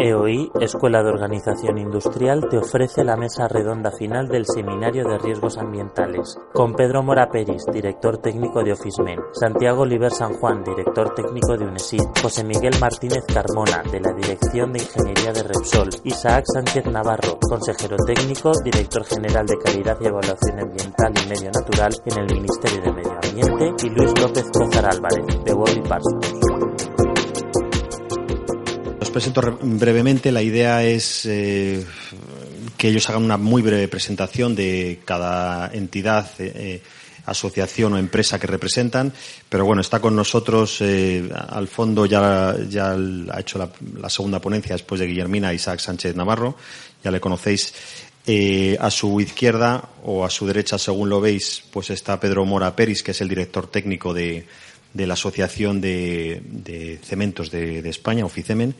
EOI, Escuela de Organización Industrial, te ofrece la mesa redonda final del Seminario de Riesgos Ambientales, con Pedro Mora Peris, director técnico de Officemen, Santiago Oliver San Juan, director técnico de UNESID, José Miguel Martínez Carmona, de la Dirección de Ingeniería de Repsol, Isaac Sánchez Navarro, consejero técnico, director general de Calidad y Evaluación Ambiental y Medio Natural en el Ministerio de Medio Ambiente, y Luis López Cózar Álvarez, de Worley Parsons presento brevemente. La idea es eh, que ellos hagan una muy breve presentación de cada entidad, eh, eh, asociación o empresa que representan. Pero bueno, está con nosotros al fondo, ya, ya ha hecho la, segunda ponencia después de Guillermina, Isaac Sánchez Navarro. Ya le conocéis. a su izquierda o a su derecha, según lo veis, pues está Pedro Mora Peris, que es el director técnico de, de la Asociación de, Cementos de, España, Oficemen.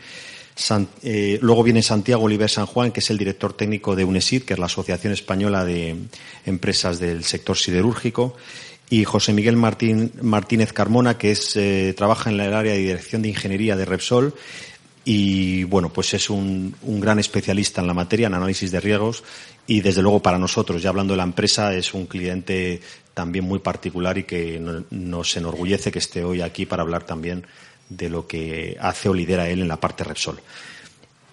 Eh, luego viene Santiago Oliver San Juan, que es el director técnico de UNESID, que es la Asociación Española de Empresas del Sector Siderúrgico. Y José Miguel Martínez Carmona, que es, eh, trabaja en el área de Dirección de Ingeniería de Repsol y bueno, pues es un, gran especialista en la materia, en análisis de riesgos y desde luego para nosotros, ya hablando de la empresa, es un cliente también muy particular y que nos enorgullece que esté hoy aquí para hablar también de lo que hace o lidera él en la parte Repsol.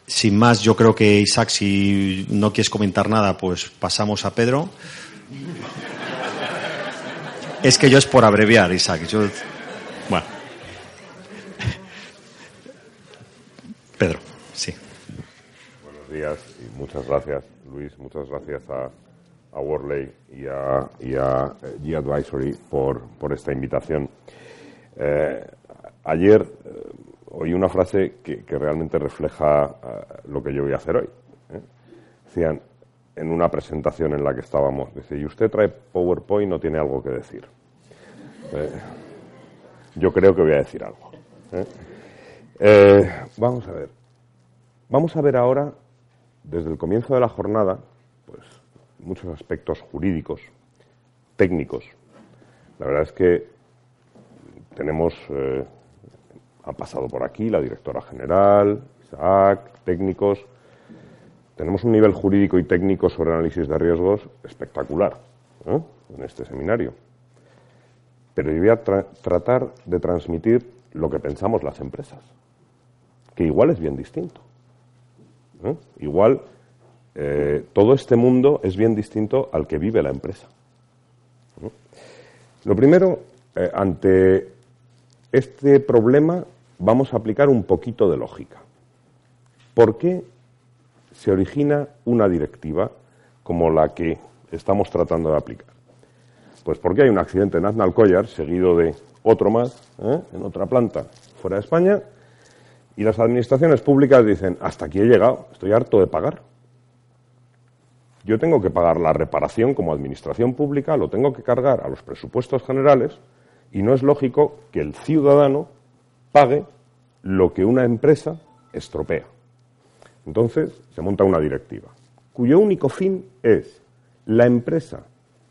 Sin más, yo creo que Isaac, si no quieres comentar nada, pues pasamos a Pedro. Es que yo es por abreviar, Isaac. Bueno. Pedro, sí. Buenos días y muchas gracias, Luis. Muchas gracias a, a Worley y a, y a eh, G Advisory por, por esta invitación. Eh, ayer eh, oí una frase que, que realmente refleja lo que yo voy a hacer hoy. Decían, en una presentación en la que estábamos, dice, y usted trae PowerPoint, no tiene algo que decir. yo creo que voy a decir algo. Eh, vamos a ver. Vamos a ver ahora, desde el comienzo de la jornada, pues muchos aspectos jurídicos, técnicos. La verdad es que tenemos, eh, ha pasado por aquí la directora general, Isaac, técnicos. Tenemos un nivel jurídico y técnico sobre análisis de riesgos espectacular en este seminario. Pero yo voy a tratar de transmitir lo que pensamos las empresas que igual es bien distinto. Igual eh, todo este mundo es bien distinto al que vive la empresa. Lo primero, eh, ante este problema vamos a aplicar un poquito de lógica. ¿Por qué se origina una directiva como la que estamos tratando de aplicar? Pues porque hay un accidente en Aznalcóllar seguido de otro más ¿eh? en otra planta fuera de España y las administraciones públicas dicen, hasta aquí he llegado, estoy harto de pagar. Yo tengo que pagar la reparación como administración pública, lo tengo que cargar a los presupuestos generales y no es lógico que el ciudadano pague lo que una empresa estropea. Entonces se monta una directiva, cuyo único fin es la empresa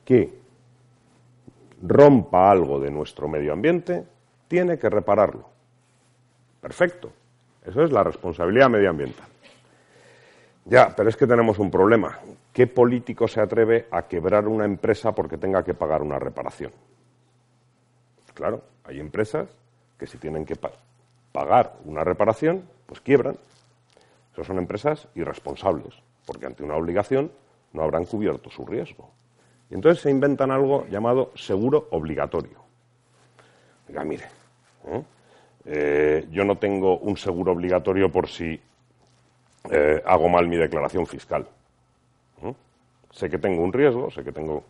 que rompa algo de nuestro medio ambiente tiene que repararlo. Perfecto. Eso es la responsabilidad medioambiental. Ya, pero es que tenemos un problema. ¿Qué político se atreve a quebrar una empresa porque tenga que pagar una reparación? Claro, hay empresas que si tienen que pagar una reparación, pues quiebran. Esas son empresas irresponsables, porque ante una obligación no habrán cubierto su riesgo. Y entonces se inventan algo llamado seguro obligatorio. Diga, mire, ¿eh? Eh, yo no tengo un seguro obligatorio por si eh, hago mal mi declaración fiscal. Sé que tengo un riesgo, sé que tengo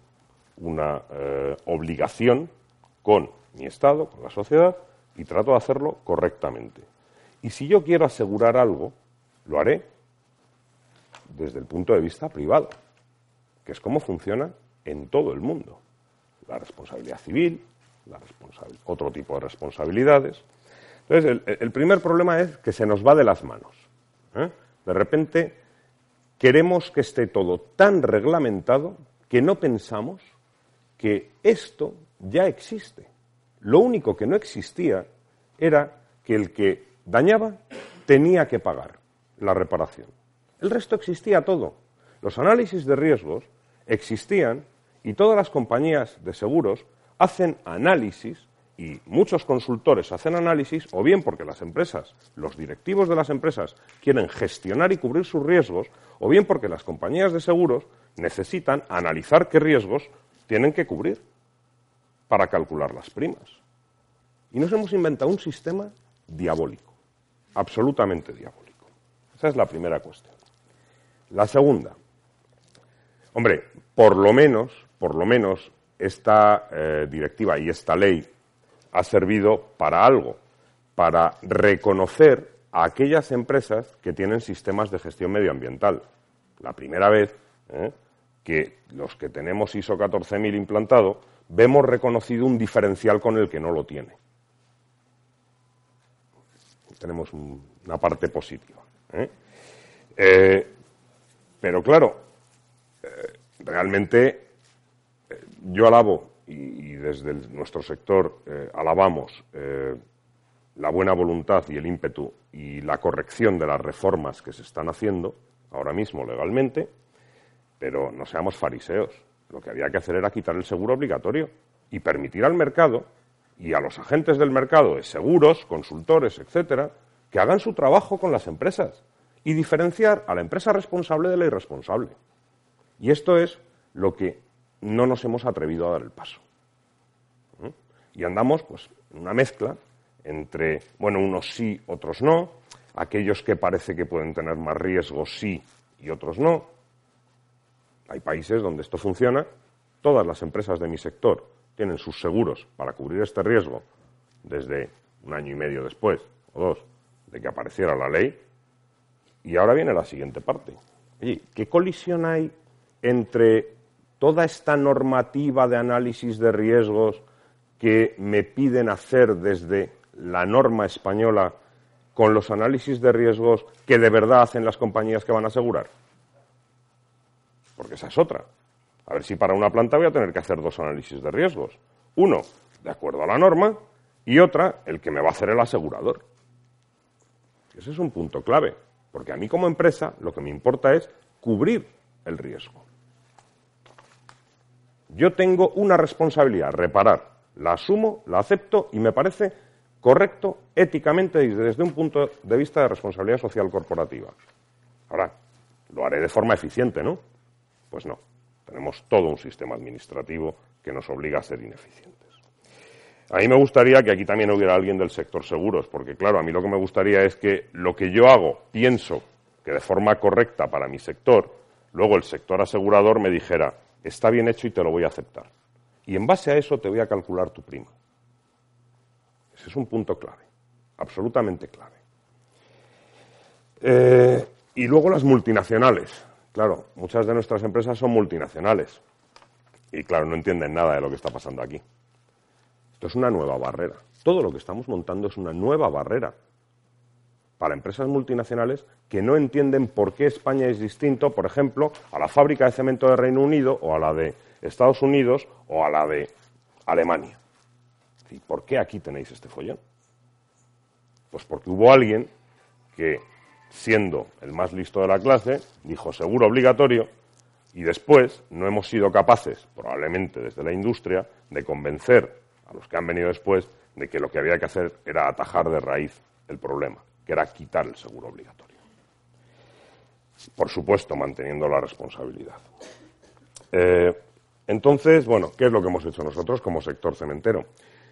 una obligación con mi Estado, con la sociedad, y trato de hacerlo correctamente. Y si yo quiero asegurar algo, lo haré desde el punto de vista privado, que es como funciona en todo el mundo. La responsabilidad civil, la otro tipo de responsabilidades. Entonces, el, primer problema es que se nos va de las manos. ¿eh? De repente, queremos que esté todo tan reglamentado que no pensamos que esto ya existe. Lo único que no existía era que el que dañaba tenía que pagar. la reparación. El resto existía todo. Los análisis de riesgos existían y todas las compañías de seguros hacen análisis y muchos consultores hacen análisis o bien porque las empresas, los directivos de las empresas quieren gestionar y cubrir sus riesgos o bien porque las compañías de seguros necesitan analizar qué riesgos tienen que cubrir para calcular las primas. Y nos hemos inventado un sistema diabólico, absolutamente diabólico. Esa es la primera cuestión. La segunda, hombre, por lo menos, por lo menos esta eh, directiva y esta ley ha servido para algo, para reconocer a aquellas empresas que tienen sistemas de gestión medioambiental. La primera vez ¿eh? Que los que tenemos ISO 14000 implantado vemos reconocido un diferencial con el que no lo tiene. Tenemos una parte positiva. ¿eh? Eh, pero claro, realmente yo alabo y, desde nuestro sector eh, alabamos eh, la buena voluntad y el ímpetu y la corrección de las reformas que se están haciendo ahora mismo legalmente, pero no seamos fariseos. Lo que había que hacer era quitar el seguro obligatorio y permitir al mercado y a los agentes del mercado de seguros, consultores, etcétera, que hagan su trabajo con las empresas y diferenciar a la empresa responsable de la irresponsable. Y esto es lo que no nos hemos atrevido a dar el paso. ¿Mm? Y andamos, pues, en una mezcla entre, bueno, unos sí, otros no, aquellos que parece que pueden tener más riesgo sí y otros no. Hay países donde esto funciona. Todas las empresas de mi sector tienen sus seguros para cubrir este riesgo desde un año y medio después o dos de que apareciera la ley. Y ahora viene la siguiente parte. ¿qué colisión hay entre toda esta normativa de análisis de riesgos que me piden hacer desde la norma española con los análisis de riesgos que de verdad hacen las compañías que van a asegurar? Porque esa es otra. A ver si para una planta voy a tener que hacer dos análisis de riesgos. Uno, de acuerdo a la norma, y otra, el que me va a hacer el asegurador. Ese es un punto clave, porque a mí como empresa lo que me importa es cubrir el riesgo. Yo tengo una responsabilidad, reparar. La asumo, la acepto y me parece correcto éticamente desde un punto de vista de responsabilidad social corporativa. Ahora, lo haré de forma eficiente, ¿no? Pues no. Tenemos todo un sistema administrativo que nos obliga a ser ineficientes. A mí me gustaría que aquí también hubiera alguien del sector seguros, porque claro, a mí lo que me gustaría es que lo que yo hago, pienso que de forma correcta para mi sector, luego el sector asegurador me dijera, está bien hecho y te lo voy a aceptar. Y en base a eso te voy a calcular tu prima. Ese es un punto clave, absolutamente clave. Eh, y luego las multinacionales. Claro, muchas de nuestras empresas son multinacionales. Y claro, no entienden nada de lo que está pasando aquí. Esto es una nueva barrera. Todo lo que estamos montando es una nueva barrera para empresas multinacionales que no entienden por qué España es distinto, por ejemplo, a la fábrica de cemento de Reino Unido o a la de Estados Unidos o a la de Alemania. ¿Y por qué aquí tenéis este follón? Pues porque hubo alguien que, siendo el más listo de la clase, dijo seguro obligatorio y después no hemos sido capaces, probablemente desde la industria, de convencer a los que han venido después de que lo que había que hacer era atajar de raíz el problema que era quitar el seguro obligatorio. Por supuesto, manteniendo la responsabilidad. Eh, entonces, bueno, ¿qué es lo que hemos hecho nosotros como sector cementero?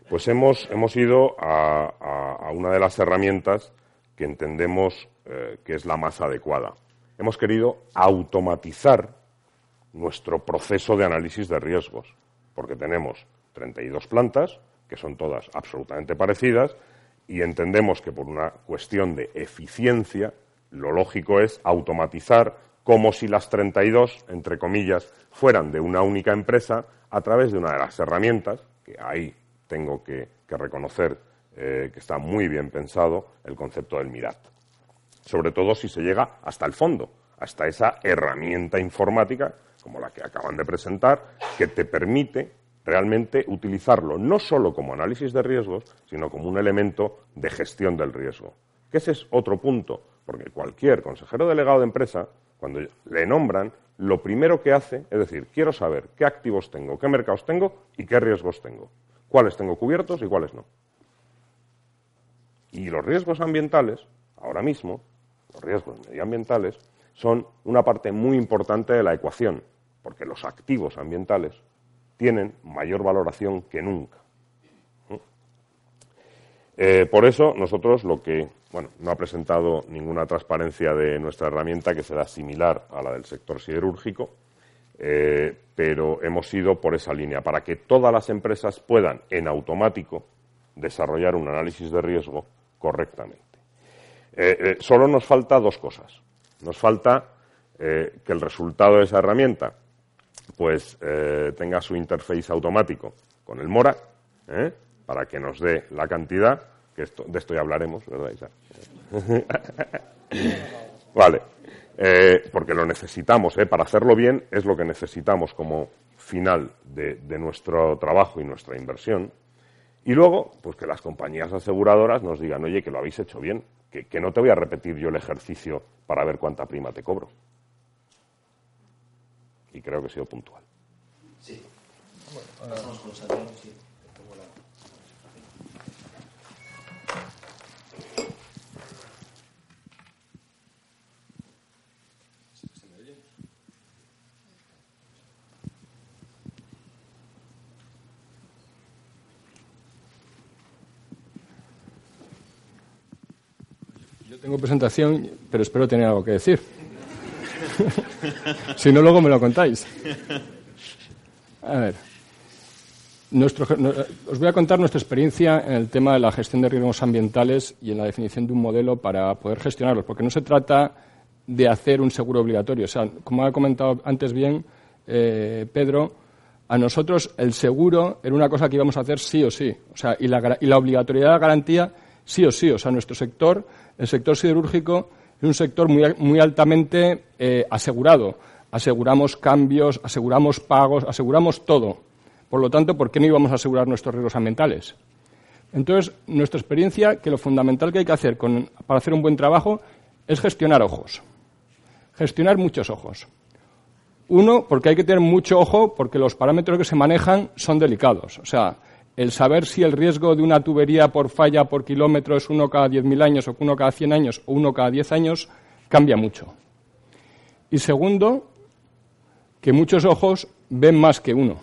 Pues hemos, hemos ido a, una de las herramientas que entendemos eh, que es la más adecuada. Hemos querido automatizar nuestro proceso de análisis de riesgos, porque tenemos 32 plantas, que son todas absolutamente parecidas, y entendemos que por una cuestión de eficiencia, lo lógico es automatizar como si las 32, entre comillas, fueran de una única empresa a través de una de las herramientas, que ahí tengo que, reconocer eh, que está muy bien pensado el concepto del MIRAT. Sobre todo si se llega hasta el fondo, hasta esa herramienta informática, como la que acaban de presentar, que te permite realmente utilizarlo no solo como análisis de riesgos, sino como un elemento de gestión del riesgo. Que ese es otro punto porque cualquier consejero delegado de empresa, cuando le nombran, lo primero que hace es decir, quiero saber qué activos tengo, qué mercados tengo y qué riesgos tengo, cuáles tengo cubiertos y cuáles no. Y los riesgos ambientales, ahora mismo, los riesgos medioambientales, son una parte muy importante de la ecuación, porque los activos ambientales tienen mayor valoración que nunca. Eh, por eso, nosotros lo que, bueno, no ha presentado ninguna transparencia de nuestra herramienta que será similar a la del sector siderúrgico, eh, pero hemos ido por esa línea, para que todas las empresas puedan, en automático, desarrollar un análisis de riesgo correctamente. Eh, solo nos falta dos cosas. Nos falta que el resultado de esa herramienta pues tenga su interface automático con el MORA, para que nos dé la cantidad, que de esto ya hablaremos, ¿verdad, vale, eh, porque lo necesitamos, ¿eh? para hacerlo bien es lo que necesitamos como final de, nuestro trabajo y nuestra inversión. Y luego, pues que las compañías aseguradoras nos digan, oye, que lo habéis hecho bien, que, no te voy a repetir yo el ejercicio para ver cuánta prima te cobro. Y creo que he sido puntual. Sí. Bueno, sí. Tengo presentación, pero espero tener algo que decir. si no, luego me lo contáis. A ver. os voy a contar nuestra experiencia en el tema de la gestión de riesgos ambientales y en la definición de un modelo para poder gestionarlos, porque no se trata de hacer un seguro obligatorio. O sea, como ha comentado antes bien eh, Pedro, a nosotros el seguro era una cosa que íbamos a hacer sí o sí. O sea, y la, y la obligatoriedad de la garantía sí o sí. O sea, nuestro sector el sector siderúrgico es un sector muy, muy altamente eh, asegurado. Aseguramos cambios, aseguramos pagos, aseguramos todo. Por lo tanto, ¿por qué no íbamos a asegurar nuestros riesgos ambientales? Entonces, nuestra experiencia, que lo fundamental que hay que hacer para hacer un buen trabajo es gestionar ojos. Gestionar muchos ojos. Uno, porque hay que tener mucho ojo porque los parámetros que se manejan son delicados. O sea, el saber si el riesgo de una tubería por falla por kilómetro es uno cada 10.000 años o uno cada 100 años o uno cada 10 años cambia mucho. Y segundo, que muchos ojos ven más que uno.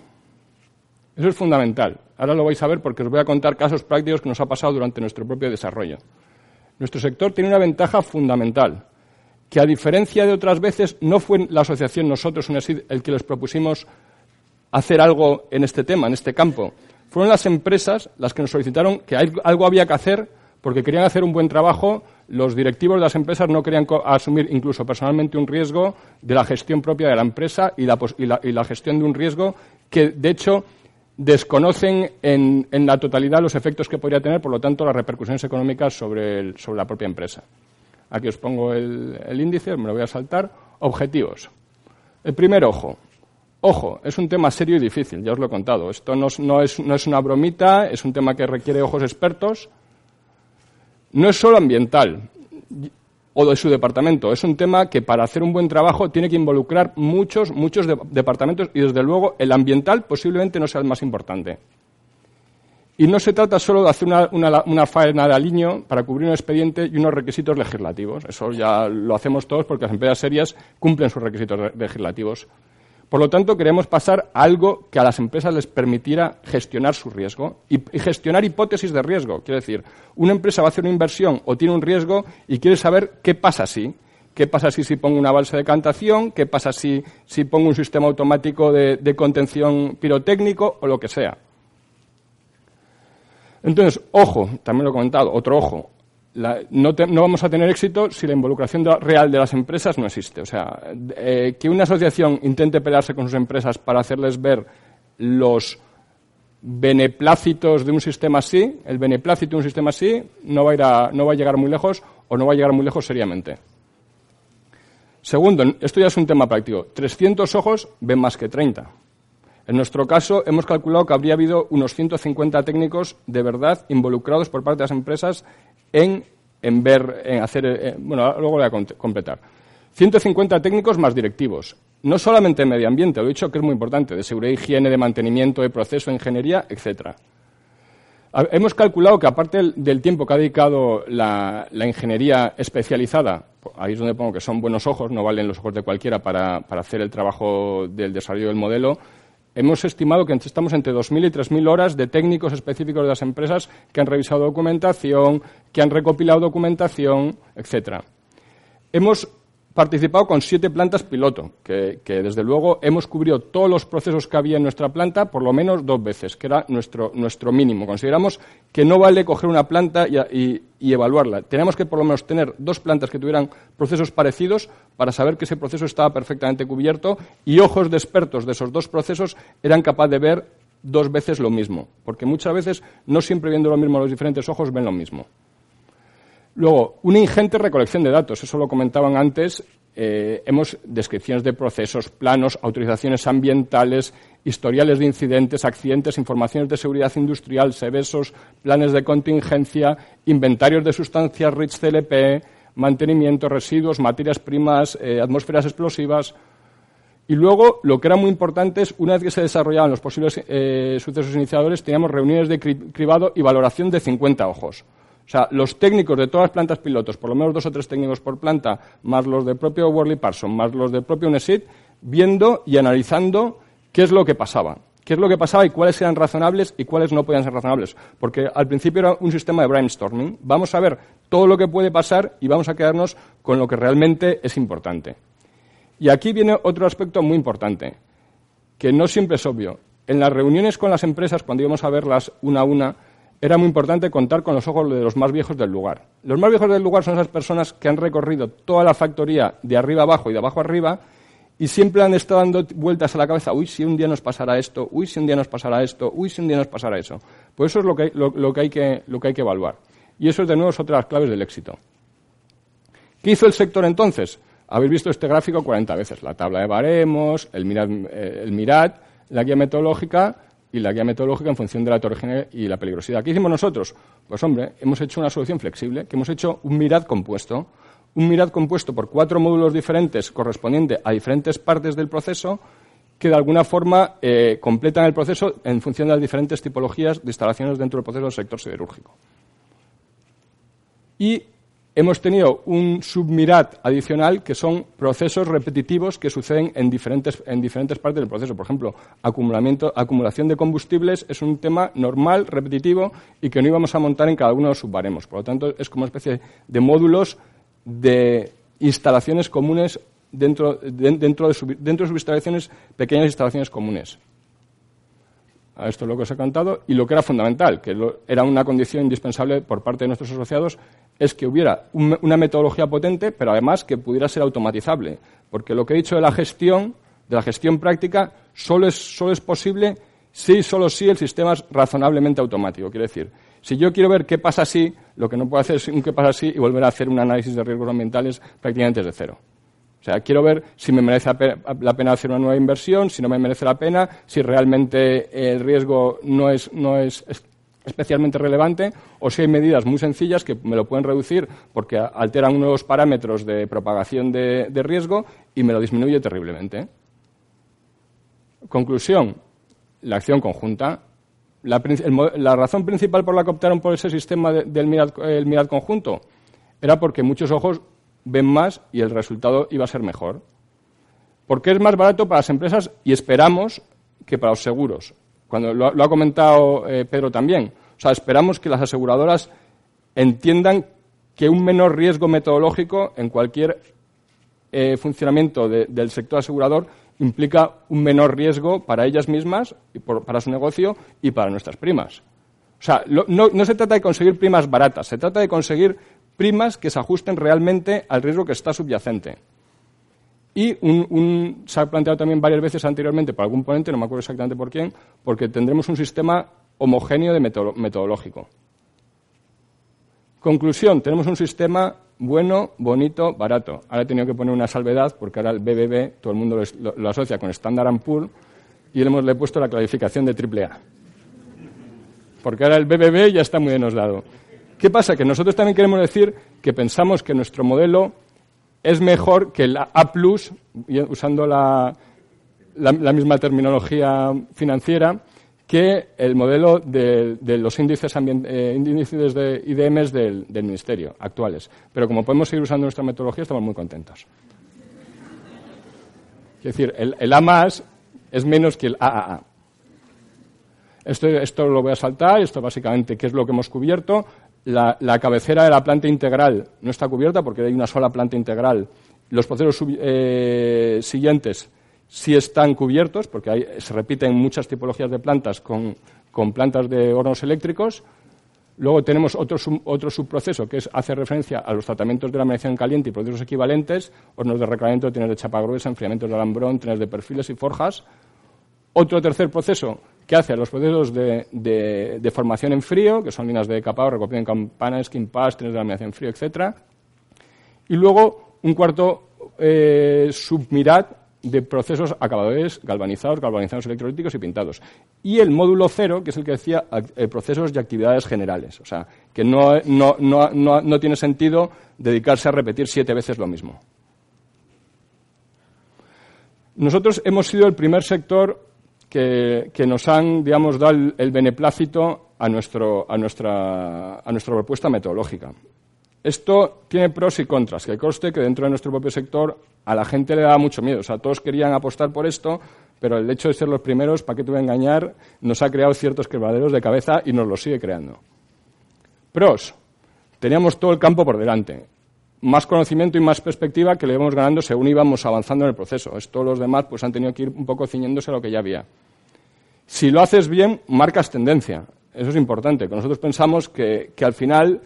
Eso es fundamental. Ahora lo vais a ver porque os voy a contar casos prácticos que nos ha pasado durante nuestro propio desarrollo. Nuestro sector tiene una ventaja fundamental, que a diferencia de otras veces no fue la asociación nosotros el que les propusimos hacer algo en este tema, en este campo, fueron las empresas las que nos solicitaron que algo había que hacer porque querían hacer un buen trabajo. Los directivos de las empresas no querían asumir incluso personalmente un riesgo de la gestión propia de la empresa y la, gestión de un riesgo que, de hecho, desconocen en, la totalidad los efectos que podría tener, por lo tanto, las repercusiones económicas sobre, la propia empresa. Aquí os pongo el, el índice, me lo voy a saltar. Objetivos. El primer ojo, Ojo, es un tema serio y difícil, ya os lo he contado. Esto no, es, una bromita, es un tema que requiere ojos expertos. No es solo ambiental o de su departamento, es un tema que para hacer un buen trabajo tiene que involucrar muchos, muchos departamentos y desde luego el ambiental posiblemente no sea el más importante. Y no se trata solo de hacer una, faena de aliño para cubrir un expediente y unos requisitos legislativos. Eso ya lo hacemos todos porque las empresas serias cumplen sus requisitos legislativos. Por lo tanto, queremos pasar a algo que a las empresas les permitiera gestionar su riesgo y, gestionar hipótesis de riesgo. Quiero decir, una empresa va a hacer una inversión o tiene un riesgo y quiere saber qué pasa si. ¿Qué pasa si, si pongo una balsa de cantación? ¿Qué pasa si, si pongo un sistema automático de contención pirotécnico o lo que sea? Entonces, ojo, también lo he comentado, otro ojo, no, vamos a tener éxito si la involucración real de las empresas no existe. O sea, eh, que una asociación intente pelearse con sus empresas para hacerles ver los beneplácitos de un sistema así, el beneplácito de un sistema así, no va, a ir a, no va a llegar muy lejos o no va a llegar muy lejos seriamente. Segundo, esto ya es un tema práctico. 300 ojos ven más que 30. En nuestro caso, hemos calculado que habría habido unos 150 técnicos de verdad involucrados por parte de las empresas en ver, en hacer, eh, bueno, luego voy a completar. 150 técnicos más directivos. No solamente en medio ambiente, lo he dicho que es muy importante, de seguridad, higiene, de mantenimiento, de proceso, ingeniería, etcétera. Hemos calculado que aparte del tiempo que ha dedicado la, ingeniería especializada, ahí es donde pongo que son buenos ojos, no valen los ojos de cualquiera para, hacer el trabajo del desarrollo del modelo, Hemos estimado que estamos entre 2.000 y 3.000 horas de técnicos específicos de las empresas que han revisado documentación, que han recopilado documentación, etcétera. Hemos participado con siete plantas piloto, que, desde luego hemos cubrido todos los procesos que había en nuestra planta por lo menos dos veces, que era nuestro, nuestro mínimo. Consideramos que no vale coger una planta y, evaluarla. Tenemos que por lo menos tener dos plantas que tuvieran procesos parecidos para saber que ese proceso estaba perfectamente cubierto y ojos de expertos de esos dos procesos eran capaces de ver dos veces lo mismo, porque muchas veces no siempre viendo lo mismo los diferentes ojos ven lo mismo. Luego, una ingente recolección de datos, eso lo comentaban antes. Eh, hemos descripciones de procesos, planos, autorizaciones ambientales, historiales de incidentes, accidentes, informaciones de seguridad industrial, SEBESOS, planes de contingencia, inventarios de sustancias RICH CLP, mantenimiento, residuos, materias primas, eh, atmósferas explosivas. Y luego, lo que era muy importante es, una vez que se desarrollaban los posibles eh, sucesos iniciadores, teníamos reuniones de cribado y valoración de 50 ojos. O sea, los técnicos de todas las plantas pilotos, por lo menos dos o tres técnicos por planta, más los del propio Worley Parson, más los del propio UNESID, viendo y analizando qué es lo que pasaba. ¿Qué es lo que pasaba y cuáles eran razonables y cuáles no podían ser razonables? Porque al principio era un sistema de brainstorming. Vamos a ver todo lo que puede pasar y vamos a quedarnos con lo que realmente es importante. Y aquí viene otro aspecto muy importante, que no siempre es obvio. En las reuniones con las empresas, cuando íbamos a verlas una a una, era muy importante contar con los ojos de los más viejos del lugar. Los más viejos del lugar son esas personas que han recorrido toda la factoría de arriba abajo y de abajo arriba y siempre han estado dando vueltas a la cabeza, uy, si un día nos pasará esto, uy, si un día nos pasará esto, uy, si un día nos pasará eso. Pues eso es lo que, lo, que, hay, que, lo que hay que evaluar. Y eso, de nuevo, es otra de las claves del éxito. ¿Qué hizo el sector entonces? Habéis visto este gráfico 40 veces. La tabla de baremos, el MIRAD, eh, el MIRAD la guía metodológica y la guía metodológica en función de la heterogeneidad y la peligrosidad. ¿Qué hicimos nosotros? Pues hombre, hemos hecho una solución flexible, que hemos hecho un MIRAD compuesto. Un MIRAD compuesto por cuatro módulos diferentes correspondientes a diferentes partes del proceso que de alguna forma eh, completan el proceso en función de las diferentes tipologías de instalaciones dentro del proceso del sector siderúrgico. Y hemos tenido un submirat adicional que son procesos repetitivos que suceden en diferentes, en diferentes partes del proceso. Por ejemplo, acumulación de combustibles es un tema normal, repetitivo y que no íbamos a montar en cada uno de los subbaremos. Por lo tanto, es como una especie de módulos de instalaciones comunes dentro, de, dentro, de, dentro de sus instalaciones, pequeñas instalaciones comunes. Esto es lo que os he contado. Y lo que era fundamental, que era una condición indispensable por parte de nuestros asociados, es que hubiera una metodología potente, pero además que pudiera ser automatizable. Porque lo que he dicho de la gestión, de la gestión práctica, solo es, solo es posible si, solo si el sistema es razonablemente automático. Quiere decir, si yo quiero ver qué pasa si, lo que no puedo hacer es un qué pasa si y volver a hacer un análisis de riesgos ambientales prácticamente desde cero. O sea, quiero ver si me merece la pena hacer una nueva inversión, si no me merece la pena, si realmente el riesgo no es, no es especialmente relevante o si hay medidas muy sencillas que me lo pueden reducir porque alteran unos parámetros de propagación de, riesgo y me lo disminuye terriblemente. Conclusión, la acción conjunta. La, razón principal por la que optaron por ese sistema del MIRAD conjunto era porque muchos ojos ven más y el resultado iba a ser mejor. Porque es más barato para las empresas y esperamos que para los seguros. Cuando lo, ha comentado eh, Pedro también. O sea, esperamos que las aseguradoras entiendan que un menor riesgo metodológico en cualquier eh, funcionamiento del sector asegurador implica un menor riesgo para ellas mismas, y para su negocio y para nuestras primas. O sea, no, se trata de conseguir primas baratas, se trata de conseguir primas que se ajusten realmente al riesgo que está subyacente. Y se ha planteado también varias veces anteriormente por algún ponente, no me acuerdo exactamente por quién, porque tendremos un sistema homogéneo de metodológico. Conclusión, tenemos un sistema bueno, bonito, barato. Ahora he tenido que poner una salvedad porque ahora el BBB, todo el mundo lo, asocia con Standard Poor's y le hemos le puesto la clasificación de AAA. Porque ahora el BBB ya está muy denosdado. ¿Qué pasa? Que nosotros también queremos decir que pensamos que nuestro modelo es mejor que el A, usando la, la, misma terminología financiera, que el modelo de, los índices, eh, índices de IDMs del, del, Ministerio actuales. Pero como podemos seguir usando nuestra metodología, estamos muy contentos. Es decir, el, el A más es menos que el AAA. Esto, esto lo voy a saltar, esto básicamente qué es lo que hemos cubierto. La, cabecera de la planta integral no está cubierta porque hay una sola planta integral. Los procesos eh, siguientes sí están cubiertos porque se repiten muchas tipologías de plantas con, plantas de hornos eléctricos. Luego tenemos otro, otro subproceso que es, hace referencia a los tratamientos de la medición caliente y procesos equivalentes, hornos de recalentamiento, trenes de chapa gruesa, enfriamientos de alambrón, trenes de perfiles y forjas. Otro tercer proceso que hace los procesos de, formación en frío, que son líneas de capado, recopio en campanas, skin pass, trenes de laminación en frío, etc. Y luego un cuarto eh, submirat de procesos acabadores galvanizados, galvanizados electrolíticos y pintados. Y el módulo cero, que es el que decía eh, procesos y actividades generales. O sea, que no, no, tiene sentido dedicarse a repetir siete veces lo mismo. Nosotros hemos sido el primer sector que, nos han, digamos, dado el, beneplácito a, nuestro, a, nuestra, a nuestra propuesta metodológica. Esto tiene pros y contras, que coste que dentro de nuestro propio sector a la gente le da mucho miedo. O sea, todos querían apostar por esto, pero el hecho de ser los primeros, ¿para qué te voy a engañar?, nos ha creado ciertos quebraderos de cabeza y nos lo sigue creando. Pros. Teníamos todo el campo por delante. Más conocimiento y más perspectiva que le íbamos ganando según íbamos avanzando en el proceso. Esto los demás pues han tenido que ir un poco ciñéndose a lo que ya había. Si lo haces bien, marcas tendencia. Eso es importante. nosotros pensamos que, que al final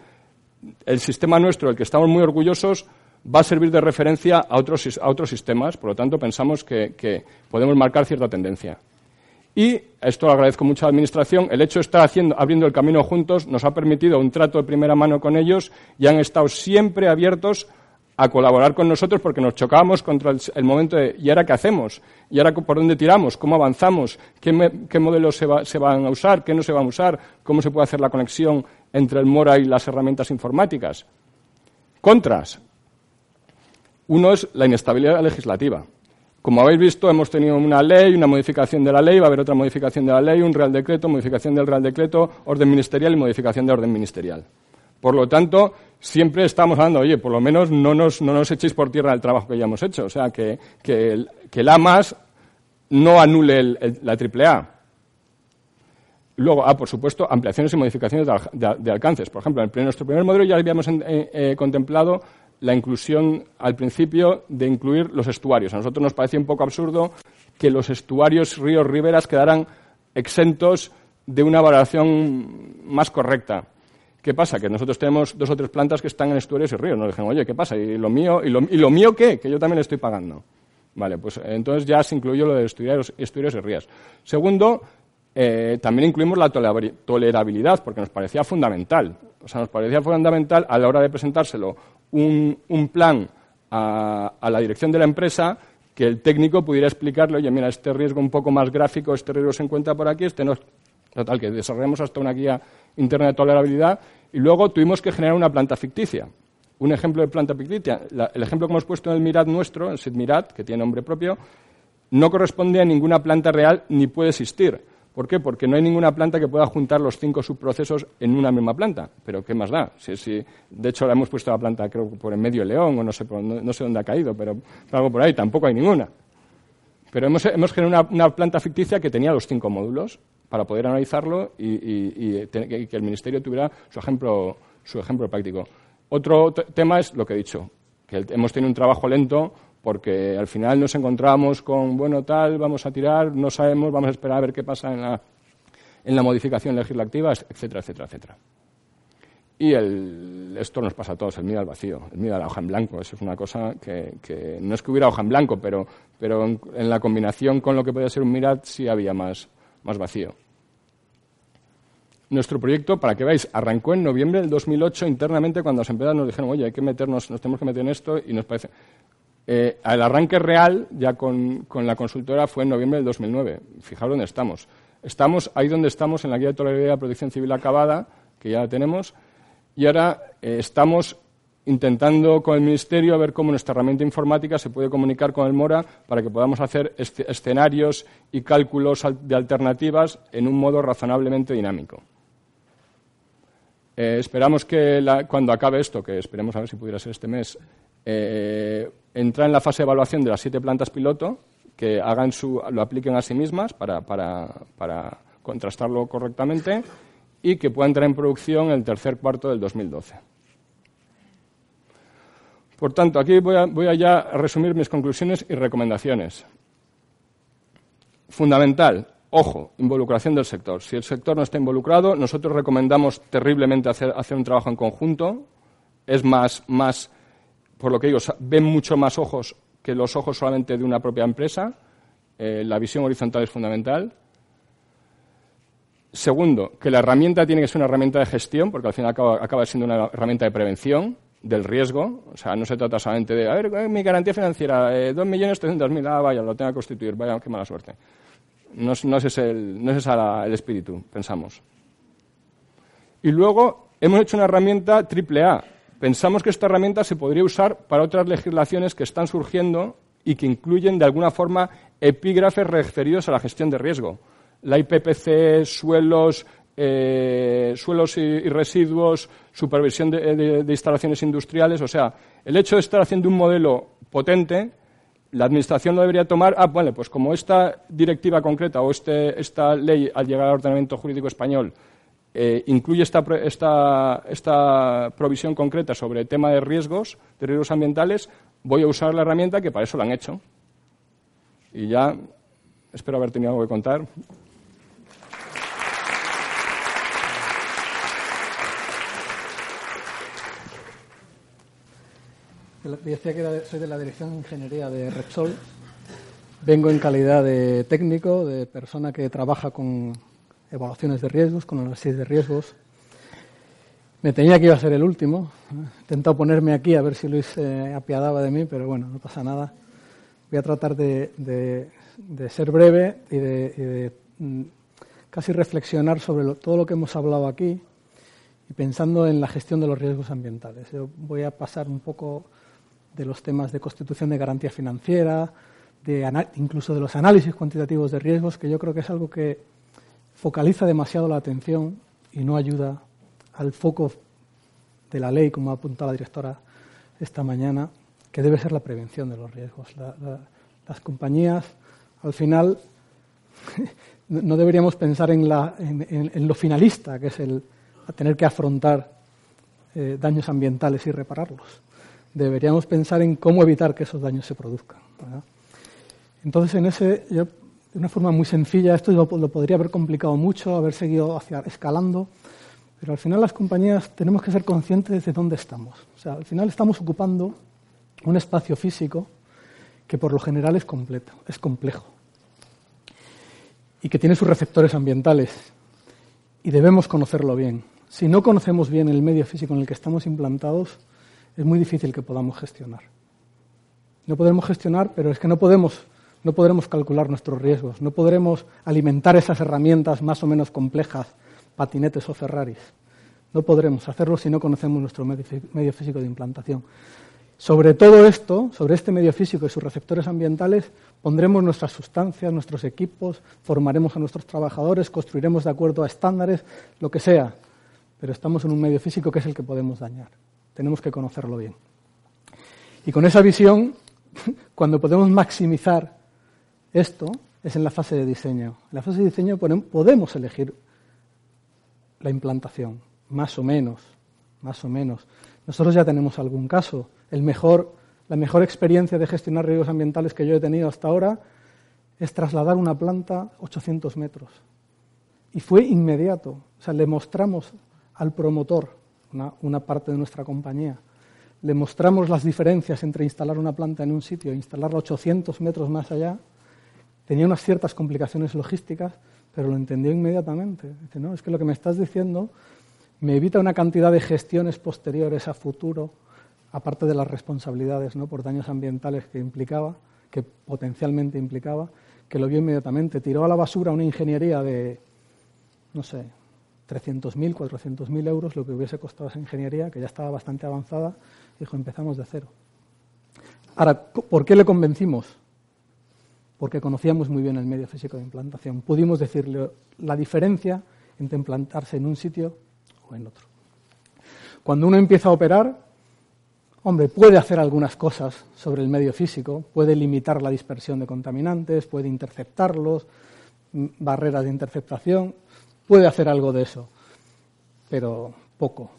el sistema nuestro, del que estamos muy orgullosos, va a servir de referencia a otros, a otros sistemas, por lo tanto pensamos que, podemos marcar cierta tendencia. Y esto lo agradezco mucho a la Administración. El hecho de estar haciendo, abriendo el camino juntos nos ha permitido un trato de primera mano con ellos y han estado siempre abiertos a colaborar con nosotros porque nos chocábamos contra el, momento de ¿y ahora qué hacemos? ¿Y ahora por dónde tiramos? ¿Cómo avanzamos? ¿Qué, modelos se, van a usar? ¿Qué no se van a usar? ¿Cómo se puede hacer la conexión entre el Mora y las herramientas informáticas? Contras. Uno es la inestabilidad legislativa. Como habéis visto, hemos tenido una ley, una modificación de la ley, va a haber otra modificación de la ley, un real decreto, modificación del real decreto, orden ministerial y modificación de orden ministerial. Por lo tanto, siempre estamos hablando, oye, por lo menos no nos, no nos echéis por tierra el trabajo que ya hemos hecho. O sea, que, que, el, que AMAS no anule la AAA. Luego, ah, por supuesto, ampliaciones y modificaciones de, alcances. Por ejemplo, en nuestro primer modelo ya habíamos eh, eh, contemplado la inclusión al principio de incluir los estuarios. A nosotros nos parecía un poco absurdo que los estuarios, ríos, riberas quedaran exentos de una valoración más correcta. ¿Qué pasa? Que nosotros tenemos dos o tres plantas que están en estuarios y ríos. Nos dijeron, oye, ¿qué pasa? ¿Y lo mío, y lo, mío qué? Que yo también le estoy pagando. Vale, pues entonces ya se incluyó lo de estuarios, estuarios y ríos. Segundo, eh, también incluimos la tolerabilidad, porque nos parecía fundamental. O sea, nos parecía fundamental a la hora de presentárselo un, plan a, la dirección de la empresa que el técnico pudiera explicarle, oye, mira, este riesgo un poco más gráfico, este riesgo se encuentra por aquí, este no. Total, que desarrollamos hasta una guía interna de tolerabilidad y luego tuvimos que generar una planta ficticia. Un ejemplo de planta ficticia, el ejemplo que hemos puesto en el Mirat nuestro, el SIDMIRAT, que tiene nombre propio, no corresponde a ninguna planta real ni puede existir. ¿Por qué? Porque no hay ninguna planta que pueda juntar los cinco subprocesos en una misma planta. Pero ¿qué más da? De hecho, la hemos puesto la planta, creo, por en medio León, o no sé, no, sé dónde ha caído, pero algo por ahí, tampoco hay ninguna. Pero hemos, generado una, planta ficticia que tenía los cinco módulos para poder analizarlo y, que el Ministerio tuviera su ejemplo, su ejemplo práctico. Otro tema es lo que he dicho, que hemos tenido un trabajo lento porque al final nos encontramos con, bueno, tal, vamos a tirar, no sabemos, vamos a esperar a ver qué pasa en la, en la modificación legislativa, etcétera, etcétera, etcétera. Y esto nos pasa a todos, el miedo al vacío, el miedo a la hoja en blanco. Eso es una cosa que, no es que hubiera hoja en blanco, pero, pero en, la combinación con lo que podía ser un Mirat sí había más, más vacío. Nuestro proyecto, para que veáis, arrancó en noviembre del 2008 internamente cuando las empresas nos dijeron, oye, hay que meternos, nos tenemos que meter en esto y nos parece. Eh, el arranque real, ya con, la consultora, fue en noviembre del 2009. Fijaos dónde estamos. Estamos ahí donde estamos, en la guía de tolerabilidad de protección civil acabada, que ya la tenemos, Y ahora eh, estamos intentando con el Ministerio ver cómo nuestra herramienta informática se puede comunicar con el Mora para que podamos hacer escenarios y cálculos de alternativas en un modo razonablemente dinámico. Eh, esperamos que cuando acabe esto, que esperemos a ver si pudiera ser este mes, eh, entrar en la fase de evaluación de las siete plantas piloto, que hagan su, lo apliquen a sí mismas para, para contrastarlo correctamente y que pueda entrar en producción el tercer cuarto del 2012. Por tanto, aquí voy a, ya resumir mis conclusiones y recomendaciones. Fundamental, ojo, involucración del sector. Si el sector no está involucrado, nosotros recomendamos terriblemente hacer, un trabajo en conjunto. Es más, más, por lo que digo, ven mucho más ojos que los ojos solamente de una propia empresa. Eh, la visión horizontal es fundamental. Segundo, que la herramienta tiene que ser una herramienta de gestión, porque al final acaba siendo una herramienta de prevención del riesgo. O sea, no se trata solamente de, a ver, eh, mi garantía financiera, eh, 2.300.000, ah, vaya, lo tenga que constituir, vaya, qué mala suerte. No, es, ese, el, no es el espíritu, pensamos. Y luego hemos hecho una herramienta triple A. Pensamos que esta herramienta se podría usar para otras legislaciones que están surgiendo y que incluyen de alguna forma epígrafes referidos a la gestión de riesgo. La IPPC, suelos, eh, suelos y, residuos, supervisión de, instalaciones industriales. O sea, el hecho de estar haciendo un modelo potente, la Administración lo debería tomar, ah, bueno, pues como esta directiva concreta o este, esta ley al llegar al ordenamiento jurídico español eh, incluye esta, esta, esta, provisión concreta sobre el tema de riesgos, de riesgos ambientales, voy a usar la herramienta que para eso la han hecho. Y ya espero haber tenido algo que contar. decía que soy de la Dirección de Ingeniería de Repsol. Vengo en calidad de técnico, de persona que trabaja con evaluaciones de riesgos, con análisis de riesgos. Me tenía que iba a ser el último. He intentado ponerme aquí a ver si Luis se apiadaba de mí, pero bueno, no pasa nada. Voy a tratar de, ser breve y de, mm, casi reflexionar sobre todo lo que hemos hablado aquí y pensando en la gestión de los riesgos ambientales. Voy a pasar un poco de los temas de constitución de garantía financiera, de incluso de los análisis cuantitativos de riesgos, que yo creo que es algo que focaliza demasiado la atención y no ayuda al foco de la ley, como ha apuntado la directora esta mañana, que debe ser la prevención de los riesgos. las compañías, al final, no deberíamos pensar en, lo finalista, que es el tener que afrontar eh, daños ambientales y repararlos deberíamos pensar en cómo evitar que esos daños se produzcan. Entonces, en ese, de una forma muy sencilla, esto lo, podría haber complicado mucho, haber seguido hacia, escalando, pero al final las compañías tenemos que ser conscientes de dónde estamos. O sea, al final estamos ocupando un espacio físico que por lo general es completo, es complejo y que tiene sus receptores ambientales y debemos conocerlo bien. Si no conocemos bien el medio físico en el que estamos implantados, es muy difícil que podamos gestionar. No podemos gestionar, pero es que no podemos, no podremos calcular nuestros riesgos, no podremos alimentar esas herramientas más o menos complejas, patinetes o Ferraris. No podremos hacerlo si no conocemos nuestro medio físico de implantación. Sobre todo esto, sobre este medio físico y sus receptores ambientales, pondremos nuestras sustancias, nuestros equipos, formaremos a nuestros trabajadores, construiremos de acuerdo a estándares, lo que sea, pero estamos en un medio físico que es el que podemos dañar. Tenemos que conocerlo bien. Y con esa visión, cuando podemos maximizar esto, es en la fase de diseño. En la fase de diseño podemos elegir la implantación, más o menos, más o menos. Nosotros ya tenemos algún caso. La mejor experiencia de gestionar riesgos ambientales que yo he tenido hasta ahora es trasladar una planta 800 metros. Y fue inmediato. O sea, le mostramos al promotor una, parte de nuestra compañía. Le mostramos las diferencias entre instalar una planta en un sitio e instalarla 800 metros más allá. Tenía unas ciertas complicaciones logísticas, pero lo entendió inmediatamente. Dice, no, es que lo que me estás diciendo me evita una cantidad de gestiones posteriores a futuro, aparte de las responsabilidades ¿no? por daños ambientales que implicaba, que potencialmente implicaba, que lo vio inmediatamente. Tiró a la basura una ingeniería de, no sé, 300.000, 400.000 euros lo que hubiese costado esa ingeniería, que ya estaba bastante avanzada, dijo, empezamos de cero. Ahora, ¿por qué le convencimos? Porque conocíamos muy bien el medio físico de implantación. Pudimos decirle la diferencia entre implantarse en un sitio o en otro. Cuando uno empieza a operar, hombre, puede hacer algunas cosas sobre el medio físico, puede limitar la dispersión de contaminantes, puede interceptarlos, barreras de interceptación, puede hacer algo de eso, pero poco.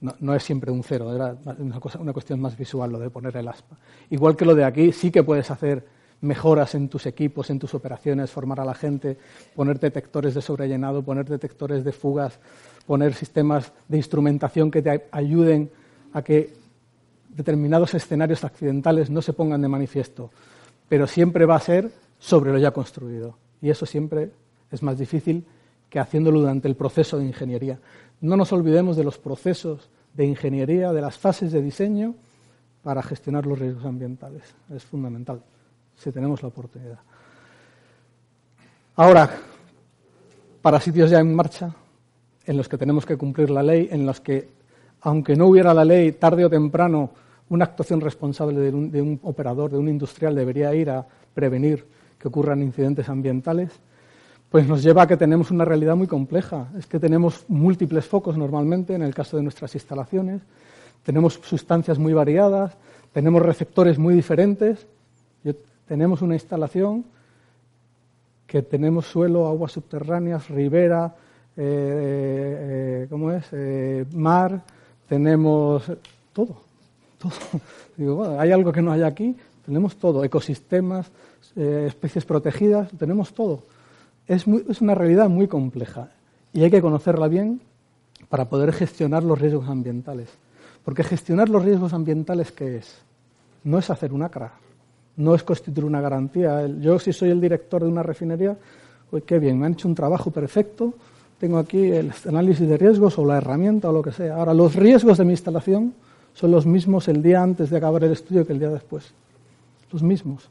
No, es siempre un cero, era una, cosa, una cuestión más visual lo de poner el aspa. Igual que lo de aquí, sí que puedes hacer mejoras en tus equipos, en tus operaciones, formar a la gente, poner detectores de sobrellenado, poner detectores de fugas, poner sistemas de instrumentación que te ayuden a que determinados escenarios accidentales no se pongan de manifiesto. Pero siempre va a ser sobre lo ya construido. Y eso siempre es más difícil que haciéndolo durante el proceso de ingeniería. No nos olvidemos de los procesos de ingeniería, de las fases de diseño para gestionar los riesgos ambientales. Es fundamental, si tenemos la oportunidad. Ahora, para sitios ya en marcha, en los que tenemos que cumplir la ley, en los que, aunque no hubiera la ley, tarde o temprano, una actuación responsable de un, operador, de un industrial, debería ir a prevenir que ocurran incidentes ambientales, pues nos lleva a que tenemos una realidad muy compleja. Es que tenemos múltiples focos normalmente en el caso de nuestras instalaciones, tenemos sustancias muy variadas, tenemos receptores muy diferentes. Tenemos una instalación que tenemos suelo, aguas subterráneas, ribera, eh, eh, ¿cómo es? Eh, mar, tenemos todo, todo. Digo, hay algo que no hay aquí, tenemos todo, ecosistemas, especies protegidas, tenemos todo es, una realidad muy compleja y hay que conocerla bien para poder gestionar los riesgos ambientales. Porque gestionar los riesgos ambientales, ¿qué es? No es hacer una cara, no es constituir una garantía. Yo, si soy el director de una refinería, pues qué bien, me han hecho un trabajo perfecto, tengo aquí el análisis de riesgos o la herramienta o lo que sea. Ahora, los riesgos de mi instalación son los mismos el día antes de acabar el estudio que el día después. Los mismos.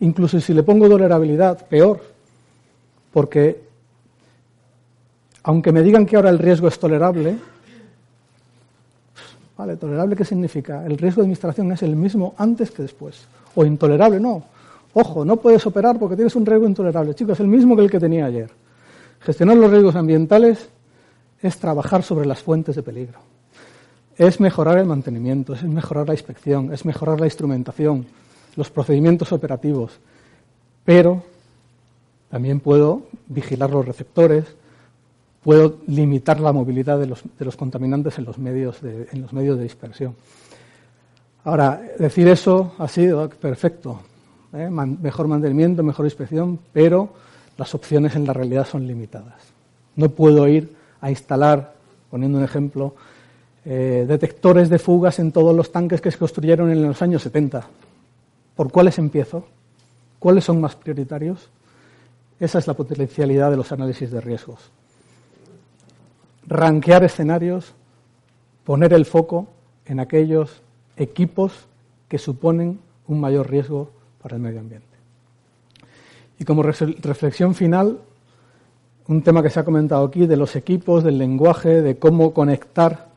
Incluso si le pongo tolerabilidad, peor, porque aunque me digan que ahora el riesgo es tolerable, vale, tolerable qué significa? El riesgo de administración es el mismo antes que después. O intolerable, no. Ojo, no puedes operar porque tienes un riesgo intolerable. Chicos, es el mismo que el que tenía ayer. Gestionar los riesgos ambientales es trabajar sobre las fuentes de peligro. Es mejorar el mantenimiento, es mejorar la inspección, es mejorar la instrumentación, los procedimientos operativos. Pero también puedo vigilar los receptores, puedo limitar la movilidad de los, contaminantes en los, medios de, dispersión. Ahora, decir eso ha sido perfecto. ¿eh? mejor mantenimiento, mejor inspección, pero las opciones en la realidad son limitadas. No puedo ir a instalar, poniendo un ejemplo, eh, detectores de fugas en todos los tanques que se construyeron en los años 70. ¿Por cuáles empiezo? ¿Cuáles son más prioritarios? Esa es la potencialidad de los análisis de riesgos. Ranquear escenarios, poner el foco en aquellos equipos que suponen un mayor riesgo para el medio ambiente. Y como reflexión final, un tema que se ha comentado aquí de los equipos, del lenguaje, de cómo conectar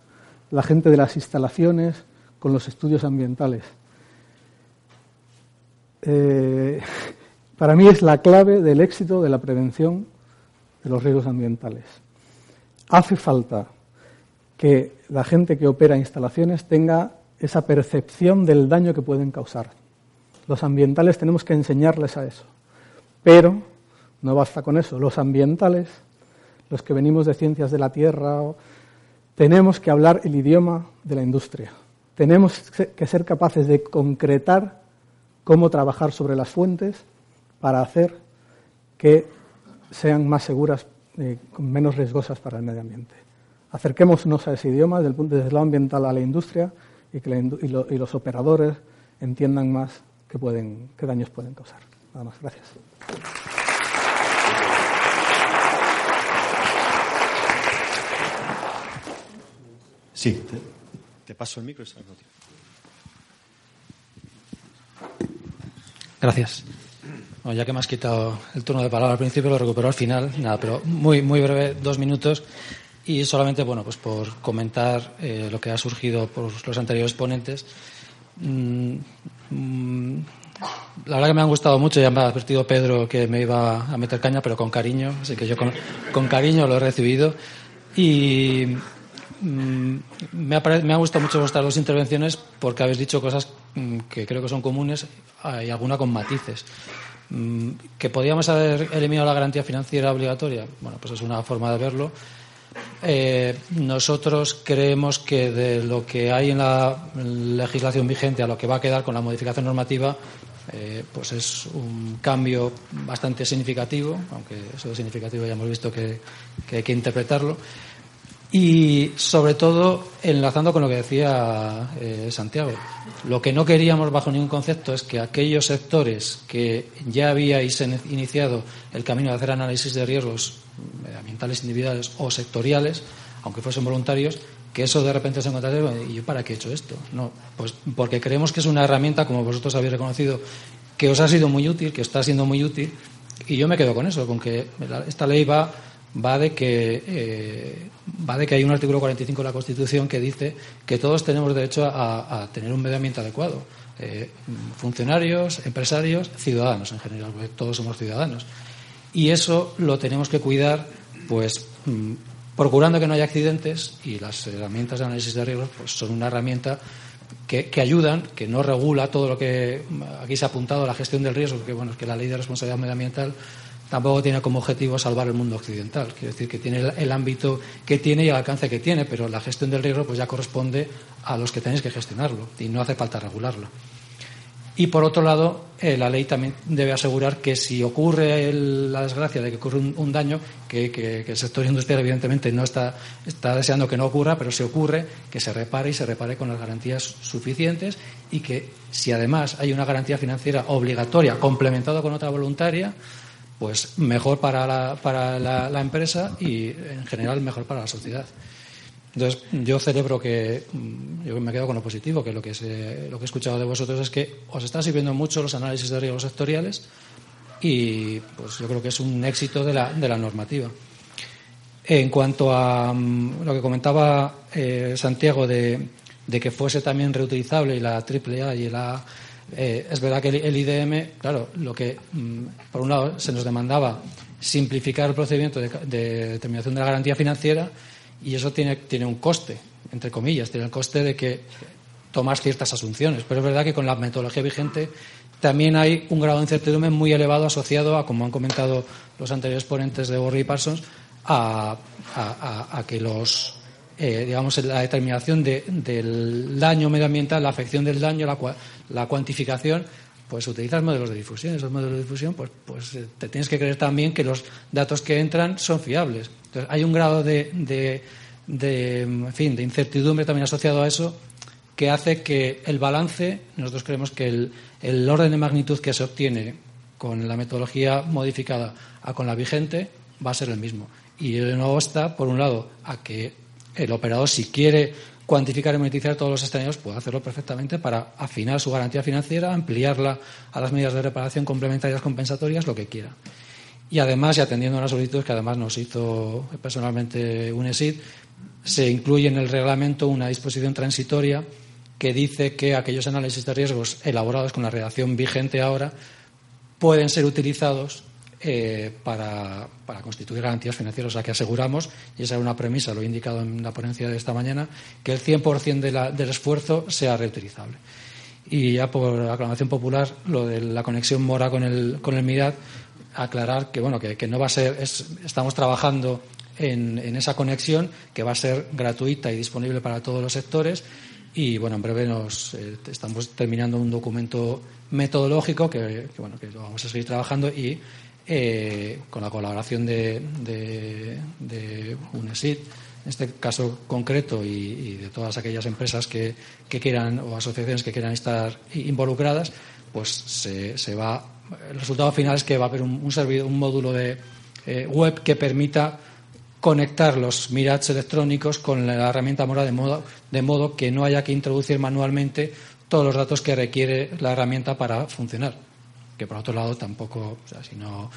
la gente de las instalaciones con los estudios ambientales. Eh, para mí es la clave del éxito de la prevención de los riesgos ambientales. Hace falta que la gente que opera instalaciones tenga esa percepción del daño que pueden causar. Los ambientales tenemos que enseñarles a eso. Pero no basta con eso. Los ambientales, los que venimos de ciencias de la tierra, tenemos que hablar el idioma de la industria. Tenemos que ser capaces de concretar cómo trabajar sobre las fuentes para hacer que sean más seguras, eh, menos riesgosas para el medio ambiente. Acerquémonos a ese idioma desde el, punto, desde lado ambiental a la industria y que y, los operadores entiendan más qué, pueden, qué daños pueden causar. Nada más, gracias. Sí, te, paso el micro. Gracias. Ya que me has quitado el turno de palabra al principio, lo recupero al final. Nada, pero muy, muy breve, dos minutos. Y solamente, bueno, pues por comentar eh, lo que ha surgido por los anteriores ponentes. Mm, mm, la verdad que me han gustado mucho, ya me ha advertido Pedro que me iba a meter caña, pero con cariño, así que yo con, con cariño lo he recibido. Y mm, me, ha, me, ha, gustado mucho vuestras dos intervenciones porque habéis dicho cosas que creo que son comunes y alguna con matices. ¿Que podíamos haber eliminado la garantía financiera obligatoria? Bueno, pues es una forma de verlo. Eh, nosotros creemos que de lo que hay en la legislación vigente a lo que va a quedar con la modificación normativa, eh, pues es un cambio bastante significativo, aunque eso de significativo ya hemos visto que hay que interpretarlo. Y sobre todo, enlazando con lo que decía eh, Santiago, lo que no queríamos bajo ningún concepto es que aquellos sectores que ya habíais iniciado el camino de hacer análisis de riesgos ambientales individuales o sectoriales, aunque fuesen voluntarios, que eso de repente se encontrase, ¿y yo para qué he hecho esto? No, pues porque creemos que es una herramienta, como vosotros habéis reconocido, que os ha sido muy útil, que está siendo muy útil, y yo me quedo con eso, con que esta ley va va de que eh, va de que hay un artículo 45 de la Constitución que dice que todos tenemos derecho a, tener un medio ambiente adecuado. Eh, funcionarios, empresarios, ciudadanos en general, porque todos somos ciudadanos. Y eso lo tenemos que cuidar, pues, mm, procurando que no haya accidentes y las herramientas de análisis de riesgos pues, son una herramienta que, que, ayudan, que no regula todo lo que aquí se ha apuntado a la gestión del riesgo, porque bueno, que la ley de responsabilidad medioambiental tampoco tiene como objetivo salvar el mundo occidental. Quiero decir que tiene el, ámbito que tiene y el alcance que tiene, pero la gestión del riesgo pues ya corresponde a los que tenéis que gestionarlo y no hace falta regularlo. Y por otro lado, eh, la ley también debe asegurar que si ocurre la desgracia de que ocurre un, daño, que, el sector industrial evidentemente no está, está deseando que no ocurra, pero si ocurre, que se repare y se repare con las garantías suficientes y que si además hay una garantía financiera obligatoria complementada con otra voluntaria, pues mejor para la, para la, empresa y en general mejor para la sociedad. Entonces, yo celebro que, mm, yo me quedo con lo positivo, que lo que, lo que he escuchado de vosotros es que os está sirviendo mucho los análisis de riesgos sectoriales y pues yo creo que es un éxito de la, de la normativa. En cuanto a mm, lo que comentaba eh, Santiago de, de, que fuese también reutilizable y la AAA y la eh, es verdad que el, IDM, claro, lo que mm, por un lado se nos demandaba simplificar el procedimiento de, determinación de la garantía financiera y eso tiene, tiene un coste, entre comillas, tiene el coste de que tomas ciertas asunciones. Pero es verdad que con la metodología vigente también hay un grado de incertidumbre muy elevado asociado a, como han comentado los anteriores ponentes de Borri y Parsons, a que los eh, digamos, la determinación del daño medioambiental, la afección del daño, la, cuantificación, pues utilizas modelos de difusión. Esos modelos de difusión, pues, pues eh, te tienes que creer también que los datos que entran son fiables. Entonces, hay un grado de, de, en fin, de incertidumbre también asociado a eso que hace que el balance, nosotros creemos que el, el orden de magnitud que se obtiene con la metodología modificada a con la vigente va a ser el mismo. Y de nuevo está, por un lado, a que el operador, si quiere cuantificar y monetizar todos los escenarios, puede hacerlo perfectamente para afinar su garantía financiera, ampliarla a las medidas de reparación complementarias compensatorias, lo que quiera. Y además, y atendiendo a una solicitud que además nos hizo personalmente UNESID, se incluye en el reglamento una disposición transitoria que dice que aquellos análisis de riesgos elaborados con la redacción vigente ahora pueden ser utilizados eh, para, constituir garantías financieras. O sea, que aseguramos, y esa es una premisa, lo he indicado en la ponencia de esta mañana, que el 100% de del esfuerzo sea reutilizable. Y ya por aclamación popular, lo de la conexión mora con el, con el MIRAD, aclarar que, bueno, que, no va a ser, estamos trabajando en, esa conexión, que va a ser gratuita y disponible para todos los sectores. Y bueno, en breve nos eh, estamos terminando un documento metodológico que, bueno, que lo vamos a seguir trabajando y eh, con la colaboración de, de, UNESID, en este caso concreto, y, de todas aquellas empresas que, quieran o asociaciones que quieran estar involucradas, pues se, se, va. El resultado final es que va a haber un, un módulo de eh, web que permita conectar los mirats electrónicos con la herramienta Mora de modo, de modo que no haya que introducir manualmente todos los datos que requiere la herramienta para funcionar. Que por otro lado tampoco, si no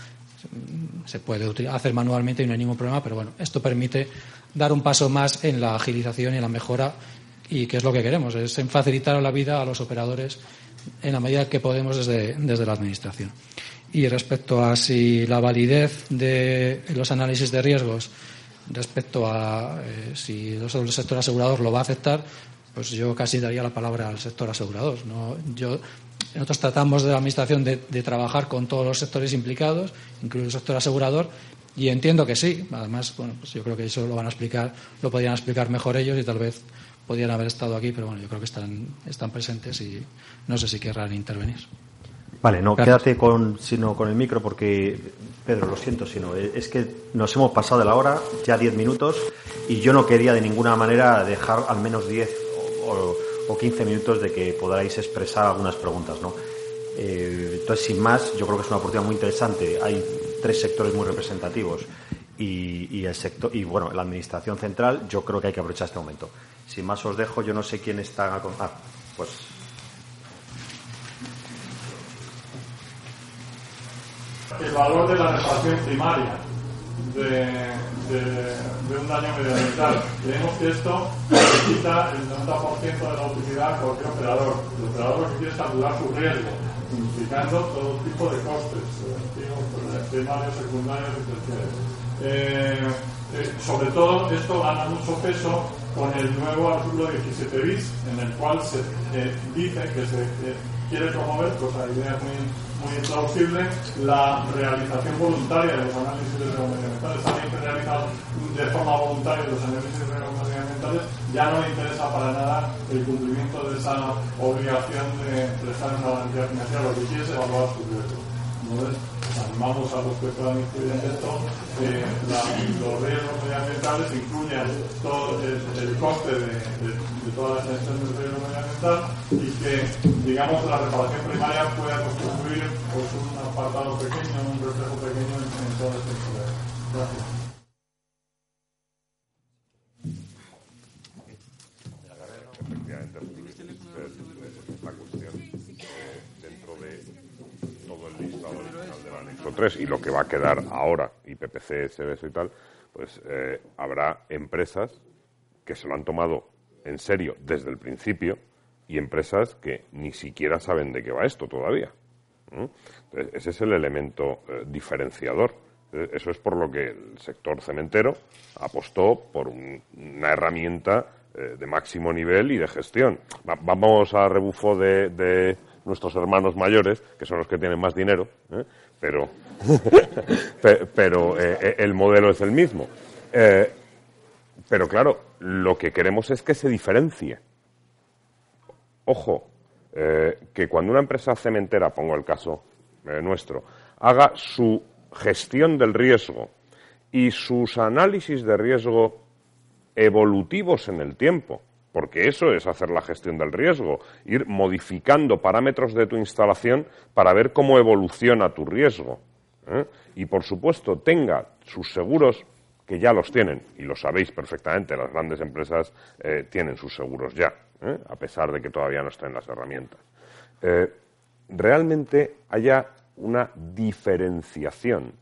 se puede hacer manualmente y no hay ningún problema, pero bueno, esto permite dar un paso más en la agilización y en la mejora y que es lo que queremos, es facilitar la vida a los operadores en la medida que podemos desde, desde la Administración. Y respecto a si la validez de los análisis de riesgos, respecto a eh, si el sector asegurador lo va a aceptar, pues yo casi daría la palabra al sector asegurador. ¿no? Yo, nosotros tratamos de la Administración de, trabajar con todos los sectores implicados, incluido el sector asegurador, y entiendo que sí. Además, bueno, pues yo creo que eso lo van a explicar, lo podrían explicar mejor ellos y tal vez podrían haber estado aquí, pero bueno, yo creo que están, están presentes y no sé si querrán intervenir. Vale, no, quédate con, sino con el micro porque, Pedro, lo siento, sino es que nos hemos pasado de la hora, ya 10 minutos, y yo no quería de ninguna manera dejar al menos 10 o, o 15 minutos de que podáis expresar algunas preguntas, ¿no? Eh, entonces, sin más, yo creo que es una oportunidad muy interesante. Hay tres sectores muy representativos y, el sector y bueno, la administración central. Yo creo que hay que aprovechar este momento. Sin más os dejo. Yo no sé quién está. Ah, pues el valor de la reparación primaria de, un daño medioambiental. Creemos que esto quita el 90% de la utilidad a cualquier operador. El operador lo que quiere es calcular su riesgo, implicando todo tipo de costes, primarios, secundarios y terciarios. Eh, eh, sobre todo, esto gana mucho peso con el nuevo artículo 17 bis, en el cual se eh, dice que se quiere promover, cosa idea muy, muy plausible, la realización voluntaria de los análisis de riesgos medioambientales. Alguien que realiza de forma voluntaria los análisis de riesgos medioambientales ya no le interesa para nada el cumplimiento de esa obligación de prestar una garantía financiera, lo que quiere es evaluar su riesgo. Entonces, animamos a los que puedan influir en esto, que los riesgos medioambientales incluyan todo el, coste de, toda la extensión del riesgo medioambiental y que, digamos, la reparación primaria pueda constituir pues, un apartado pequeño, un reflejo pequeño en, en toda esta. Gracias. Y lo que va a quedar ahora, IPPC, SBS y tal, pues eh, habrá empresas que se lo han tomado en serio desde el principio y empresas que ni siquiera saben de qué va esto todavía. ese es el elemento eh, diferenciador. Eh, eso es por lo que el sector cementero apostó por una herramienta de máximo nivel y de gestión. vamos a rebufo de, nuestros hermanos mayores, que son los que tienen más dinero, pero, pero eh, eh, el modelo es el mismo. Eh, pero claro, lo que queremos es que se diferencie. Ojo, que cuando una empresa cementera, pongo el caso nuestro, haga su gestión del riesgo y sus análisis de riesgo evolutivos en el tiempo, porque eso es hacer la gestión del riesgo, ir modificando parámetros de tu instalación para ver cómo evoluciona tu riesgo. ¿eh? Y, por supuesto, tenga sus seguros, que ya los tienen, y lo sabéis perfectamente, las grandes empresas eh, tienen sus seguros ya, ¿eh? a pesar de que todavía no estén las herramientas. realmente haya una diferenciación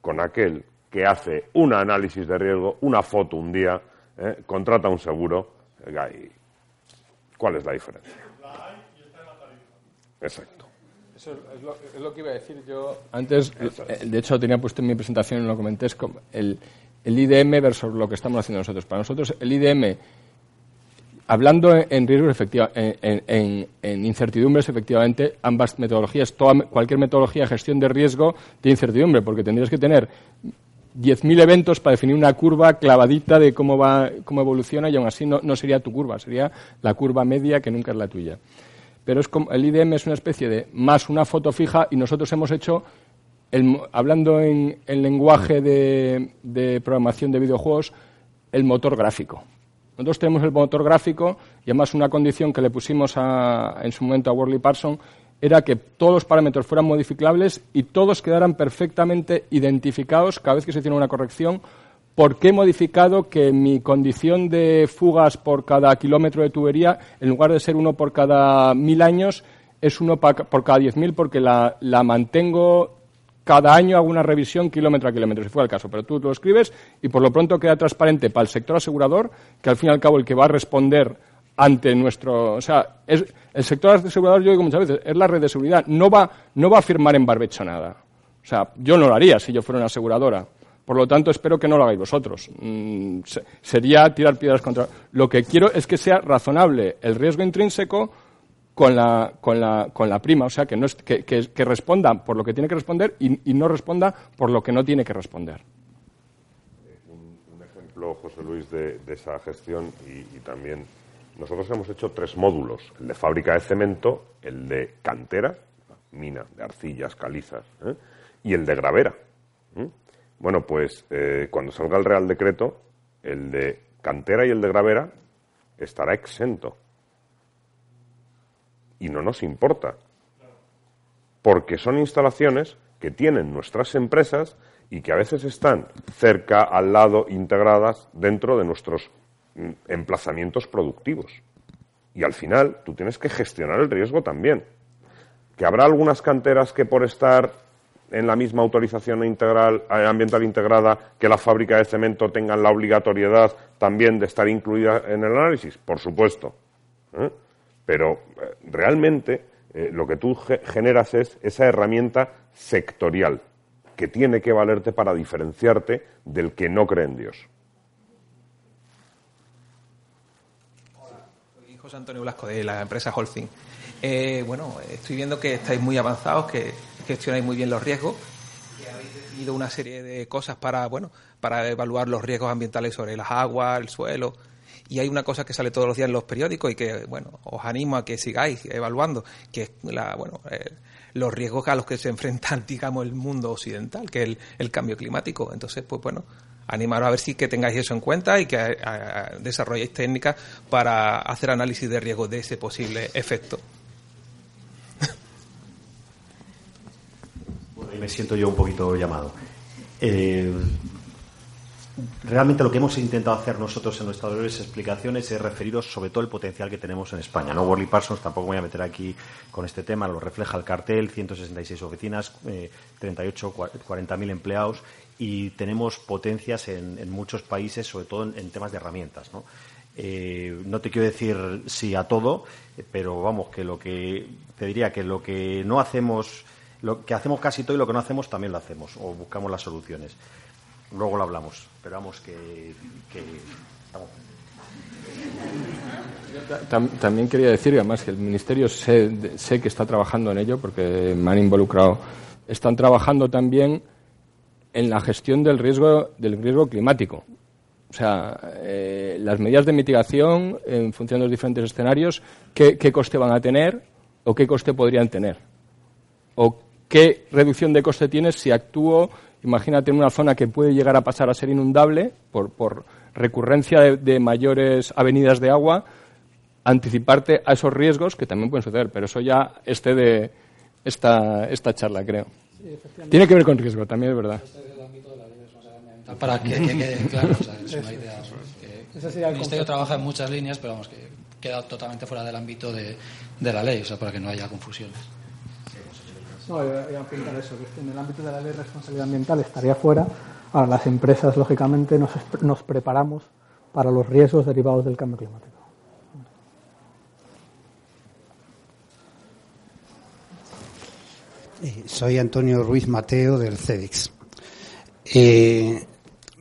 con aquel que hace un análisis de riesgo, una foto un día, contrata un seguro ¿Cuál es la diferencia? Y. Exacto. Eso es lo, que iba a decir yo antes. Eh, de hecho, tenía puesto en mi presentación, lo comenté, es el, el IDM versus lo que estamos haciendo nosotros. Para nosotros, el IDM, hablando en riesgos, efectiva, en, en, incertidumbres, efectivamente, ambas metodologías, toda, cualquier metodología de gestión de riesgo de incertidumbre, porque tendrías que tener 10.000 eventos para definir una curva clavadita de cómo va, cómo evoluciona y aún así no, sería tu curva, sería la curva media que nunca es la tuya. Pero es como, el IDM es una especie de más una foto fija y nosotros hemos hecho, hablando en el lenguaje de, programación de videojuegos, el motor gráfico. Nosotros tenemos el motor gráfico y además una condición que le pusimos en su momento a Worley Parson era que todos los parámetros fueran modificables y todos quedaran perfectamente identificados cada vez que se hiciera una corrección. ¿Por qué he modificado que mi condición de fugas por cada kilómetro de tubería, en lugar de ser uno por cada mil años, es uno por cada 10.000 porque la, la mantengo cada año hago una revisión kilómetro a kilómetro, si fuera el caso, pero tú lo escribes y por lo pronto queda transparente para el sector asegurador, que al fin y al cabo el que va a responder ante nuestro. O sea, es, el sector asegurador, yo digo muchas veces, es la red de seguridad, no va, no va a firmar en barbecho nada. O sea, yo no lo haría si yo fuera una aseguradora. Por lo tanto, espero que no lo hagáis vosotros. Mm, sería tirar piedras contra. Lo que quiero es que sea razonable el riesgo intrínseco con la, con la, con la prima, o sea, que, no es, que, que, responda por lo que tiene que responder y, no responda por lo que no tiene que responder. Un, ejemplo, José Luis, de, esa gestión y, también nosotros hemos hecho tres módulos, el de fábrica de cemento, el de cantera, mina de arcillas, calizas, ¿eh? y el de gravera. Bueno, pues eh, cuando salga el Real Decreto, el de cantera y el de gravera estará exento y no nos importa. Porque son instalaciones que tienen nuestras empresas y que a veces están cerca, al lado, integradas dentro de nuestros emplazamientos productivos. Y al final tú tienes que gestionar el riesgo también. Que habrá algunas canteras que por estar en la misma autorización integral, eh, ambiental integrada que la fábrica de cemento tengan la obligatoriedad también de estar incluida en el análisis, por supuesto. ¿eh? Pero eh, realmente lo que tú generas es esa herramienta sectorial que tiene que valerte para diferenciarte del que no cree en Dios. Hola, soy Antonio Blasco de la empresa Holcim. Eh, bueno, estoy viendo que estáis muy avanzados, que gestionáis muy bien los riesgos, que habéis definido una serie de cosas para, bueno, para evaluar los riesgos ambientales sobre las aguas, el suelo, y hay una cosa que sale todos los días en los periódicos y que, bueno, os animo a que sigáis evaluando, que es la, bueno, eh, los riesgos a los que se enfrenta, digamos, el mundo occidental, que es el, cambio climático. Entonces, pues bueno, animaros a ver si que tengáis eso en cuenta y que desarrolléis técnicas para hacer análisis de riesgos de ese posible efecto. Bueno, y me siento yo un poquito llamado. Eh, realmente lo que hemos intentado hacer nosotros en nuestras breves explicaciones es referiros sobre todo el potencial que tenemos en España. No Worley Parsons, tampoco voy a meter aquí con este tema, lo refleja el cartel, 166 oficinas, eh, 38, 40.000 empleados y tenemos potencias en, muchos países, sobre todo en, temas de herramientas. ¿no? Eh, no te quiero decir sí a todo, pero vamos, que lo que te diría que lo que no hacemos, lo que hacemos casi todo y lo que no hacemos también lo hacemos o buscamos las soluciones. Luego lo hablamos. Esperamos que, También quería decir, además, que el Ministerio sé, que está trabajando en ello, porque me han involucrado. Están trabajando también en la gestión del riesgo, del riesgo climático. O sea, eh, las medidas de mitigación en función de los diferentes escenarios, ¿qué, ¿qué coste van a tener o qué coste podrían tener? ¿O qué reducción de coste tienes si actúo Imagínate en una zona que puede llegar a pasar a ser inundable por, por recurrencia de, mayores avenidas de agua, anticiparte a esos riesgos que también pueden suceder, pero eso ya esté de esta, esta charla, creo. Tiene que ver con riesgo, también es verdad. Para que, quede claro, es una idea. el Ministerio trabaja en muchas líneas, pero vamos, que queda totalmente fuera del ámbito de, de la ley, o sea, para que no haya confusiones. No, iba a apuntar eso, que en el ámbito de la ley de responsabilidad ambiental estaría fuera. Ahora, las empresas, lógicamente, nos, nos preparamos para los riesgos derivados del cambio climático. Soy Antonio Ruiz Mateo del CEDIX. Eh,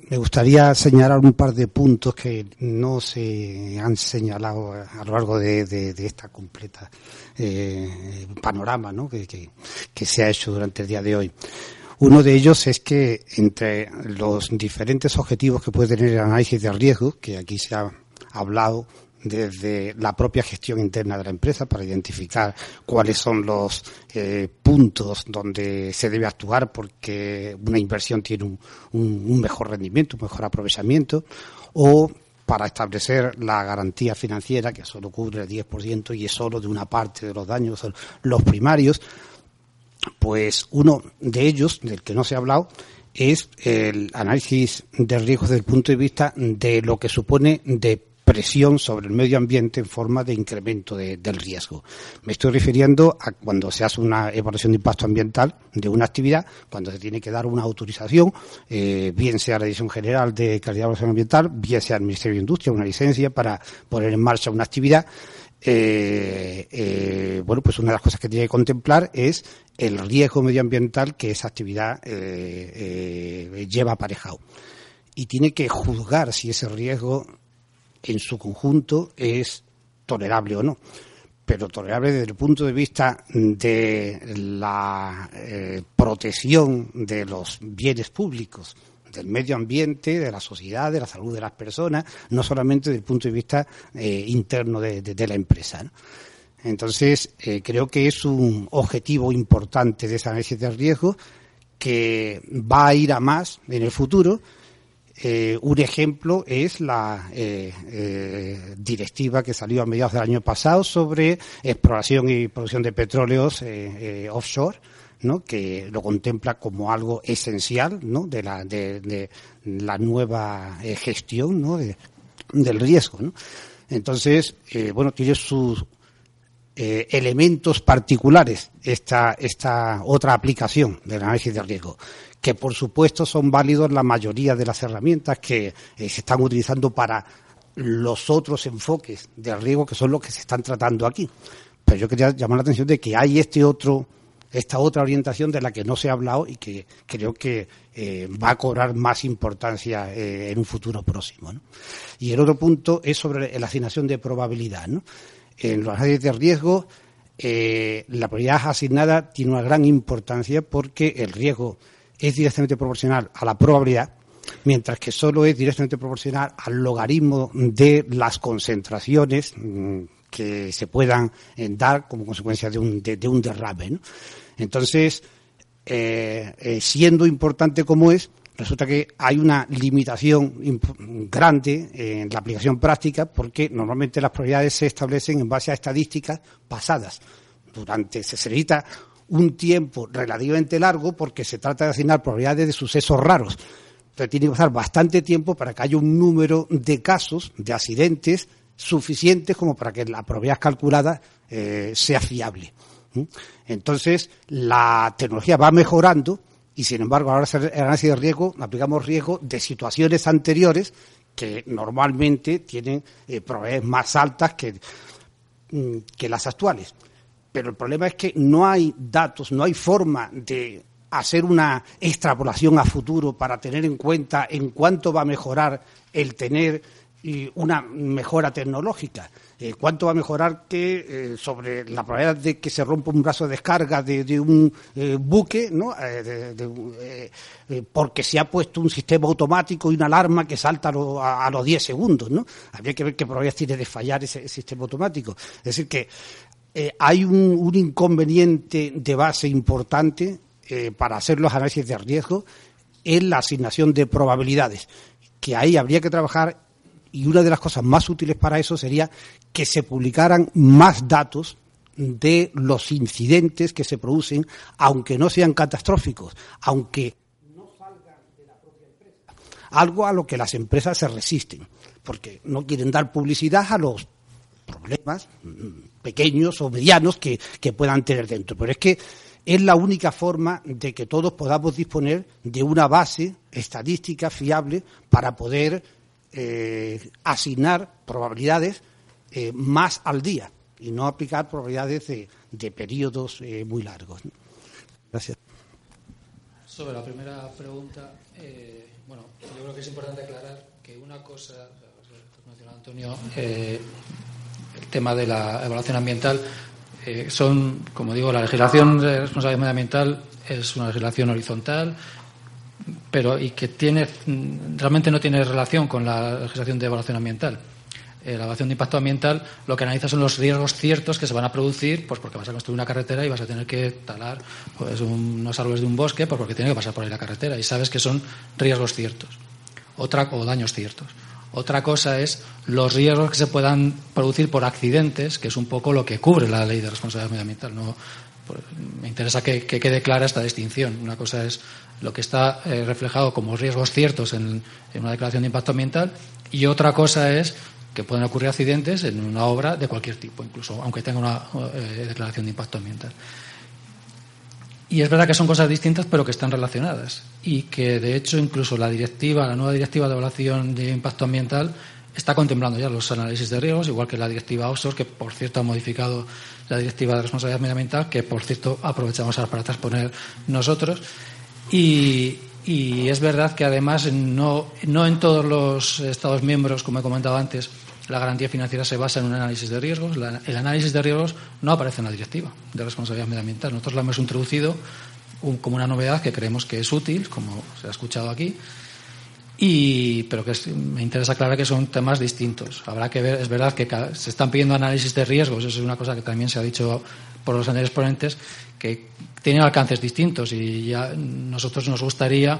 me gustaría señalar un par de puntos que no se han señalado a lo largo de, esta completa eh, panorama ¿no? que, que, se ha hecho durante el día de hoy. Uno de ellos es que entre los diferentes objetivos que puede tener el análisis de riesgo, que aquí se ha hablado desde la propia gestión interna de la empresa para identificar cuáles son los eh, puntos donde se debe actuar porque una inversión tiene un, un, mejor rendimiento, un mejor aprovechamiento, o para establecer la garantía financiera, que solo cubre el 10% y es solo de una parte de los daños, los primarios, pues uno de ellos, del que no se ha hablado, es el análisis de riesgos desde el punto de vista de lo que supone de presión sobre el medio ambiente en forma de incremento del riesgo. Me estoy refiriendo a cuando se hace una evaluación de impacto ambiental de una actividad, cuando se tiene que dar una autorización, eh, bien sea la Dirección General de Calidad de Evaluación Ambiental, bien sea el Ministerio de Industria, una licencia para poner en marcha una actividad. Eh, eh, bueno, pues una de las cosas que tiene que contemplar es el riesgo medioambiental que esa actividad lleva aparejado. Y tiene que juzgar si ese riesgo en su conjunto es tolerable o no. Pero tolerable desde el punto de vista de la eh, protección de los bienes públicos, del medio ambiente, de la sociedad, de la salud de las personas, no solamente desde el punto de vista eh, interno de, la empresa. Entonces, eh, creo que es un objetivo importante de esa análisis de riesgo que va a ir a más en el futuro eh, un ejemplo es la eh, eh, directiva que salió a mediados del año pasado sobre exploración y producción de petróleos offshore. que lo contempla como algo esencial de, la, nueva gestión del riesgo. Entonces, bueno, tiene sus elementos particulares esta, esta otra aplicación del análisis de riesgo que por supuesto son válidos la mayoría de las herramientas que eh, se están utilizando para los otros enfoques de riesgo que son los que se están tratando aquí. Pero yo quería llamar la atención de que hay este otro, esta otra orientación de la que no se ha hablado y que creo que eh, va a cobrar más importancia eh, en un futuro próximo. Y el otro punto es sobre la asignación de probabilidad. En los análisis de riesgo, la probabilidad asignada tiene una gran importancia porque el riesgo es directamente proporcional a la probabilidad, mientras que solo es directamente proporcional al logaritmo de las concentraciones mm, que se puedan eh, dar como consecuencia de un, de, un derrame. Entonces, eh, eh, siendo importante como es, resulta que hay una limitación grande en la aplicación práctica porque normalmente las probabilidades se establecen en base a estadísticas pasadas. Durante se necesita un tiempo relativamente largo porque se trata de asignar probabilidades de sucesos raros. Entonces tiene que pasar bastante tiempo para que haya un número de casos, de accidentes, suficientes como para que la probabilidad calculada eh, sea fiable. Entonces, la tecnología va mejorando y, sin embargo, ahora el análisis de riesgo, aplicamos riesgo de situaciones anteriores que normalmente tienen eh, probabilidades más altas que, mm, que las actuales pero el problema es que no hay datos, no hay forma de hacer una extrapolación a futuro para tener en cuenta en cuánto va a mejorar el tener una mejora tecnológica. Eh, ¿Cuánto va a mejorar que eh, sobre la probabilidad de que se rompa un brazo de descarga de, un eh, buque, ¿no? porque se ha puesto un sistema automático y una alarma que salta a, los 10 segundos? ¿no? Habría que ver qué probabilidad tiene de fallar ese sistema automático. Es decir, que eh, hay un, inconveniente de base importante eh, para hacer los análisis de riesgo en la asignación de probabilidades, que ahí habría que trabajar y una de las cosas más útiles para eso sería que se publicaran más datos de los incidentes que se producen, aunque no sean catastróficos, aunque no salgan de la propia empresa. Algo a lo que las empresas se resisten, porque no quieren dar publicidad a los problemas mm, pequeños o medianos que, puedan tener dentro. Pero es que es la única forma de que todos podamos disponer de una base estadística fiable para poder eh, asignar probabilidades eh, más al día y no aplicar probabilidades de, periodos eh, muy largos. Gracias. Sobre la primera pregunta, bueno, yo creo que es importante aclarar que una cosa, Antonio, el tema de la evaluación ambiental eh, son, como digo, la legislación de responsabilidad medioambiental es una legislación horizontal, pero y que tiene realmente no tiene relación con la legislación de evaluación ambiental. Eh, la evaluación de impacto ambiental lo que analiza son los riesgos ciertos que se van a producir, pues porque vas a construir una carretera y vas a tener que talar pues, unos árboles de un bosque, pues porque tiene que pasar por ahí la carretera y sabes que son riesgos ciertos, otra o daños ciertos. Otra cosa es los riesgos que se puedan producir por accidentes, que es un poco lo que cubre la ley de responsabilidad medioambiental. No, pues, me interesa que, quede clara esta distinción. Una cosa es lo que está eh, reflejado como riesgos ciertos en, una declaración de impacto ambiental y otra cosa es que pueden ocurrir accidentes en una obra de cualquier tipo, incluso aunque tenga una eh, declaración de impacto ambiental. Y es verdad que son cosas distintas, pero que están relacionadas. Y que, de hecho, incluso la directiva, la nueva directiva de evaluación de impacto ambiental, está contemplando ya los análisis de riesgos, igual que la directiva offshore, que, por cierto, ha modificado la directiva de responsabilidad medioambiental, que, por cierto, aprovechamos ahora para transponer nosotros. Y, y es verdad que, además, no, no en todos los Estados miembros, como he comentado antes, la garantía financiera se basa en un análisis de riesgos. el análisis de riesgos no aparece en la directiva de responsabilidad medioambiental. Nosotros lo hemos introducido como una novedad que creemos que es útil, como se ha escuchado aquí, y, pero que me interesa aclarar que son temas distintos. Habrá que ver, es verdad que se están pidiendo análisis de riesgos, eso es una cosa que también se ha dicho por los anteriores ponentes, que tienen alcances distintos y ya nosotros nos gustaría,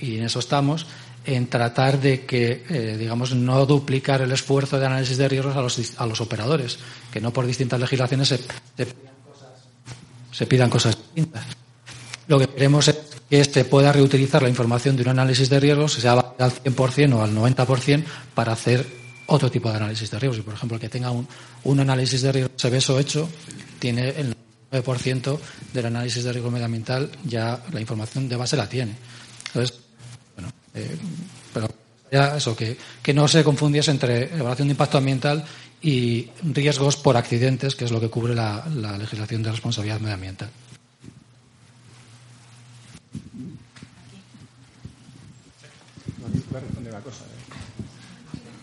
y en eso estamos, en tratar de que, eh, digamos, no duplicar el esfuerzo de análisis de riesgos a los, a los operadores, que no por distintas legislaciones se, se, pidan cosas distintas. Lo que queremos es que se pueda reutilizar la información de un análisis de riesgos, sea al 100% o al 90%, para hacer otro tipo de análisis de riesgos. Y, por ejemplo, el que tenga un, un análisis de riesgos SEBESO hecho, tiene el 9% del análisis de riesgo medioambiental, ya la información de base la tiene. Entonces, eh, pero eso, que, que no se confundiese entre evaluación de impacto ambiental y riesgos por accidentes, que es lo que cubre la, legislación de responsabilidad medioambiental.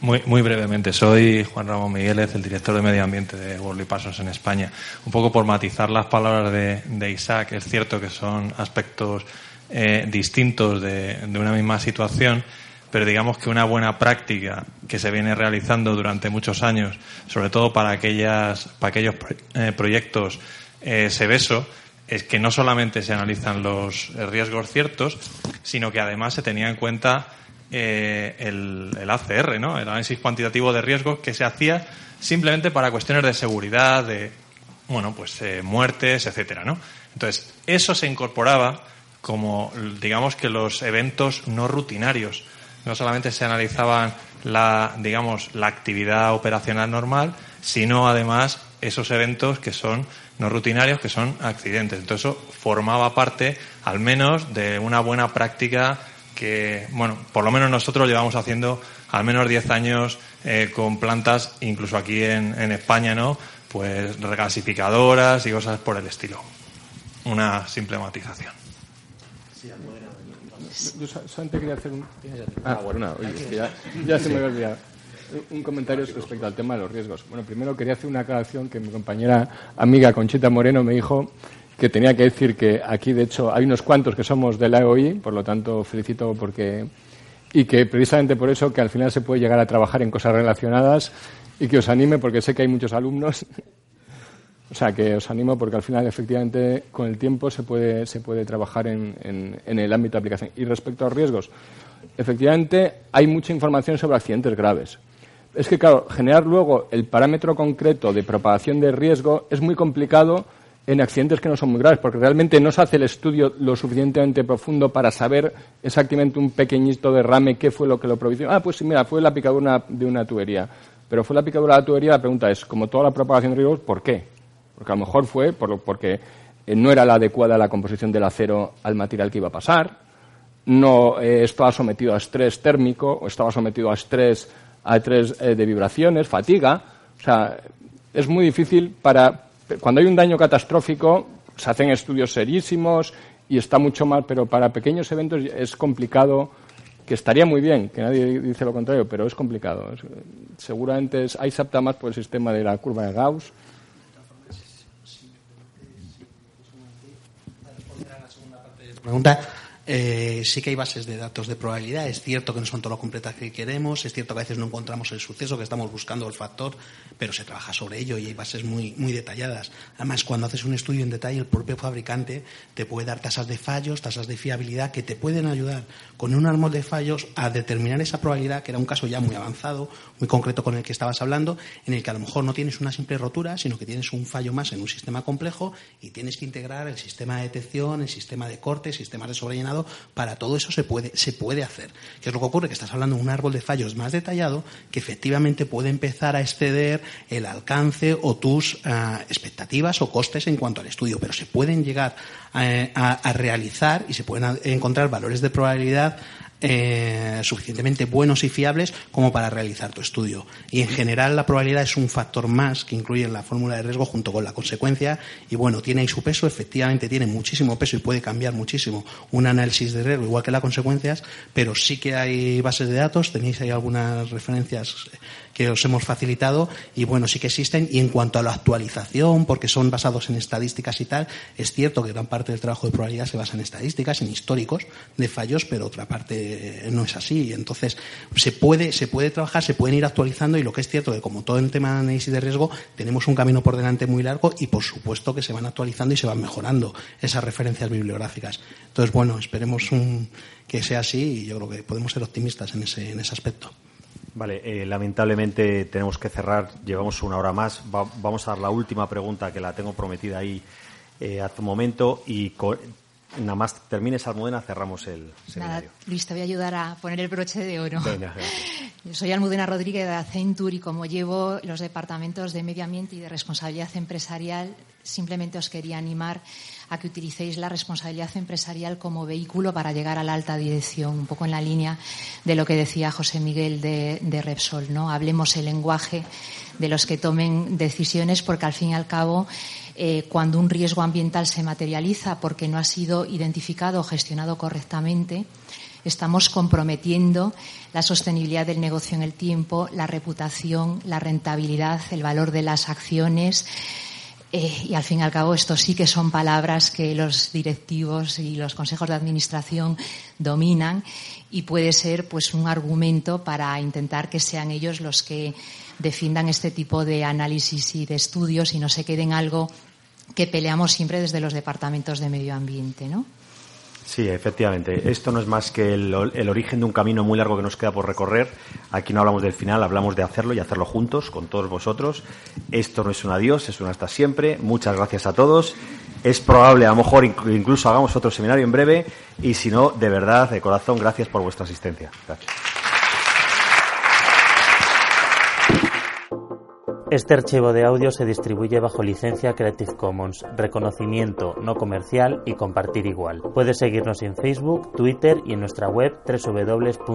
Muy, muy brevemente, soy Juan Ramón Migueles, el director de Medio Ambiente de Worldly Parsons en España. Un poco por matizar las palabras de Isaac, es cierto que son aspectos eh, distintos de, una misma situación, pero digamos que una buena práctica que se viene realizando durante muchos años, sobre todo para, aquellas, para aquellos eh, proyectos eh, es que no solamente se analizan los riesgos ciertos, sino que además se tenía en cuenta el, el, ACR, ¿no? el análisis cuantitativo de riesgos que se hacía simplemente para cuestiones de seguridad, de bueno, pues muertes, etcétera, ¿no? Entonces, eso se incorporaba como digamos que los eventos no rutinarios. No solamente se analizaban la, digamos, la actividad operacional normal, sino además esos eventos que son no rutinarios, que son accidentes. Entonces eso formaba parte, al menos, de una buena práctica que, bueno, por lo menos nosotros llevamos haciendo al menos 10 años eh, con plantas, incluso aquí en, en España, ¿no? Pues regasificadoras y cosas por el estilo. Una simple matización. Yo solamente quería hacer un. Ah, bueno, ya, se me había olvidado. Un comentario respecto al tema de los riesgos. Bueno, primero quería hacer una aclaración que mi compañera amiga Conchita Moreno me dijo que tenía que decir que aquí, de hecho, hay unos cuantos que somos de la EOI, por lo tanto, felicito porque. Y que precisamente por eso que al final se puede llegar a trabajar en cosas relacionadas y que os anime porque sé que hay muchos alumnos o sea, que os animo porque al final, efectivamente, con el tiempo se puede, se puede trabajar en, el ámbito de aplicación. Y respecto a los riesgos, efectivamente, hay mucha información sobre accidentes graves. Es que, claro, generar luego el parámetro concreto de propagación de riesgo es muy complicado en accidentes que no son muy graves, porque realmente no se hace el estudio lo suficientemente profundo para saber exactamente un pequeñito derrame qué fue lo que lo propició. Ah, pues sí, mira, fue la picadura de una tubería. Pero fue la picadura de la tubería, la pregunta es, como toda la propagación de riesgos, ¿por qué? Porque a lo mejor fue porque eh, no era la adecuada la composición del acero al material que iba a pasar, no eh, estaba sometido a estrés térmico o estaba sometido a estrés, a estrés eh, de vibraciones, fatiga. O sea, es muy difícil para. Cuando hay un daño catastrófico, se hacen estudios serísimos y está mucho mal, pero para pequeños eventos es complicado, que estaría muy bien, que nadie dice lo contrario, pero es complicado. seguramente es, ahí se apta más por el sistema de la curva de Gauss pregunta. Eh, sí que hay bases de datos de probabilidad. Es cierto que no son todo lo completas que queremos. Es cierto que a veces no encontramos el suceso, que estamos buscando el factor, pero se trabaja sobre ello y hay bases muy, muy detalladas. Además, cuando haces un estudio en detalle, el propio fabricante te puede dar tasas de fallos, tasas de fiabilidad que te pueden ayudar con un árbol de fallos a determinar esa probabilidad, que era un caso ya muy avanzado, muy concreto con el que estabas hablando, en el que a lo mejor no tienes una simple rotura, sino que tienes un fallo más en un sistema complejo y tienes que integrar el sistema de detección, el sistema de corte, sistemas de sobrellenado para todo eso se puede, se puede hacer. ¿Qué es lo que ocurre? Que estás hablando de un árbol de fallos más detallado que efectivamente puede empezar a exceder el alcance o tus ah, expectativas o costes en cuanto al estudio, pero se pueden llegar a, a realizar y se pueden encontrar valores de probabilidad eh, suficientemente buenos y fiables como para realizar tu estudio. Y en general la probabilidad es un factor más que incluye en la fórmula de riesgo junto con la consecuencia y bueno, tiene ahí su peso, efectivamente tiene muchísimo peso y puede cambiar muchísimo un análisis de riesgo igual que las consecuencias, pero sí que hay bases de datos, tenéis ahí algunas referencias que os hemos facilitado y bueno, sí que existen y en cuanto a la actualización, porque son basados en estadísticas y tal, es cierto que gran parte del trabajo de probabilidad se basa en estadísticas, en históricos de fallos, pero otra parte no es así. Entonces, se puede, se puede trabajar, se pueden ir actualizando y lo que es cierto que como todo en tema de análisis de riesgo, tenemos un camino por delante muy largo y por supuesto que se van actualizando y se van mejorando esas referencias bibliográficas. Entonces, bueno, esperemos que sea así y yo creo que podemos ser optimistas en ese, en ese aspecto. Vale, eh, lamentablemente tenemos que cerrar, llevamos una hora más. vamos a dar la última pregunta que la tengo prometida ahí eh, hace un momento y nada más termines Almudena cerramos el seminario. Nada, Luis, te voy a ayudar a poner el broche de oro. soy Almudena Rodríguez de Accenture y como llevo los departamentos de medio ambiente y de responsabilidad empresarial, simplemente os quería animar a que utilicéis la responsabilidad empresarial como vehículo para llegar a la alta dirección, un poco en la línea de lo que decía José Miguel de, Repsol. ¿no? Hablemos el lenguaje de los que tomen decisiones, porque al fin y al cabo, eh, cuando un riesgo ambiental se materializa porque no ha sido identificado o gestionado correctamente, estamos comprometiendo la sostenibilidad del negocio en el tiempo, la reputación, la rentabilidad, el valor de las acciones, eh, y al fin y al cabo, esto sí que son palabras que los directivos y los consejos de administración dominan y puede ser pues un argumento para intentar que sean ellos los que defiendan este tipo de análisis y de estudios y no se queden algo que peleamos siempre desde los departamentos de medio ambiente, ¿no? Sí, efectivamente. Esto no es más que el, origen de un camino muy largo que nos queda por recorrer. Aquí no hablamos del final, hablamos de hacerlo y hacerlo juntos, con todos vosotros. Esto no es un adiós, es un hasta siempre. Muchas gracias a todos. Es probable, a lo mejor incluso hagamos otro seminario en breve. Y si no, de verdad, de corazón, gracias por vuestra asistencia. Gracias. Este archivo de audio se distribuye bajo licencia Creative Commons, reconocimiento no comercial y compartir igual. Puedes seguirnos en Facebook, Twitter y en nuestra web www.eoi.es.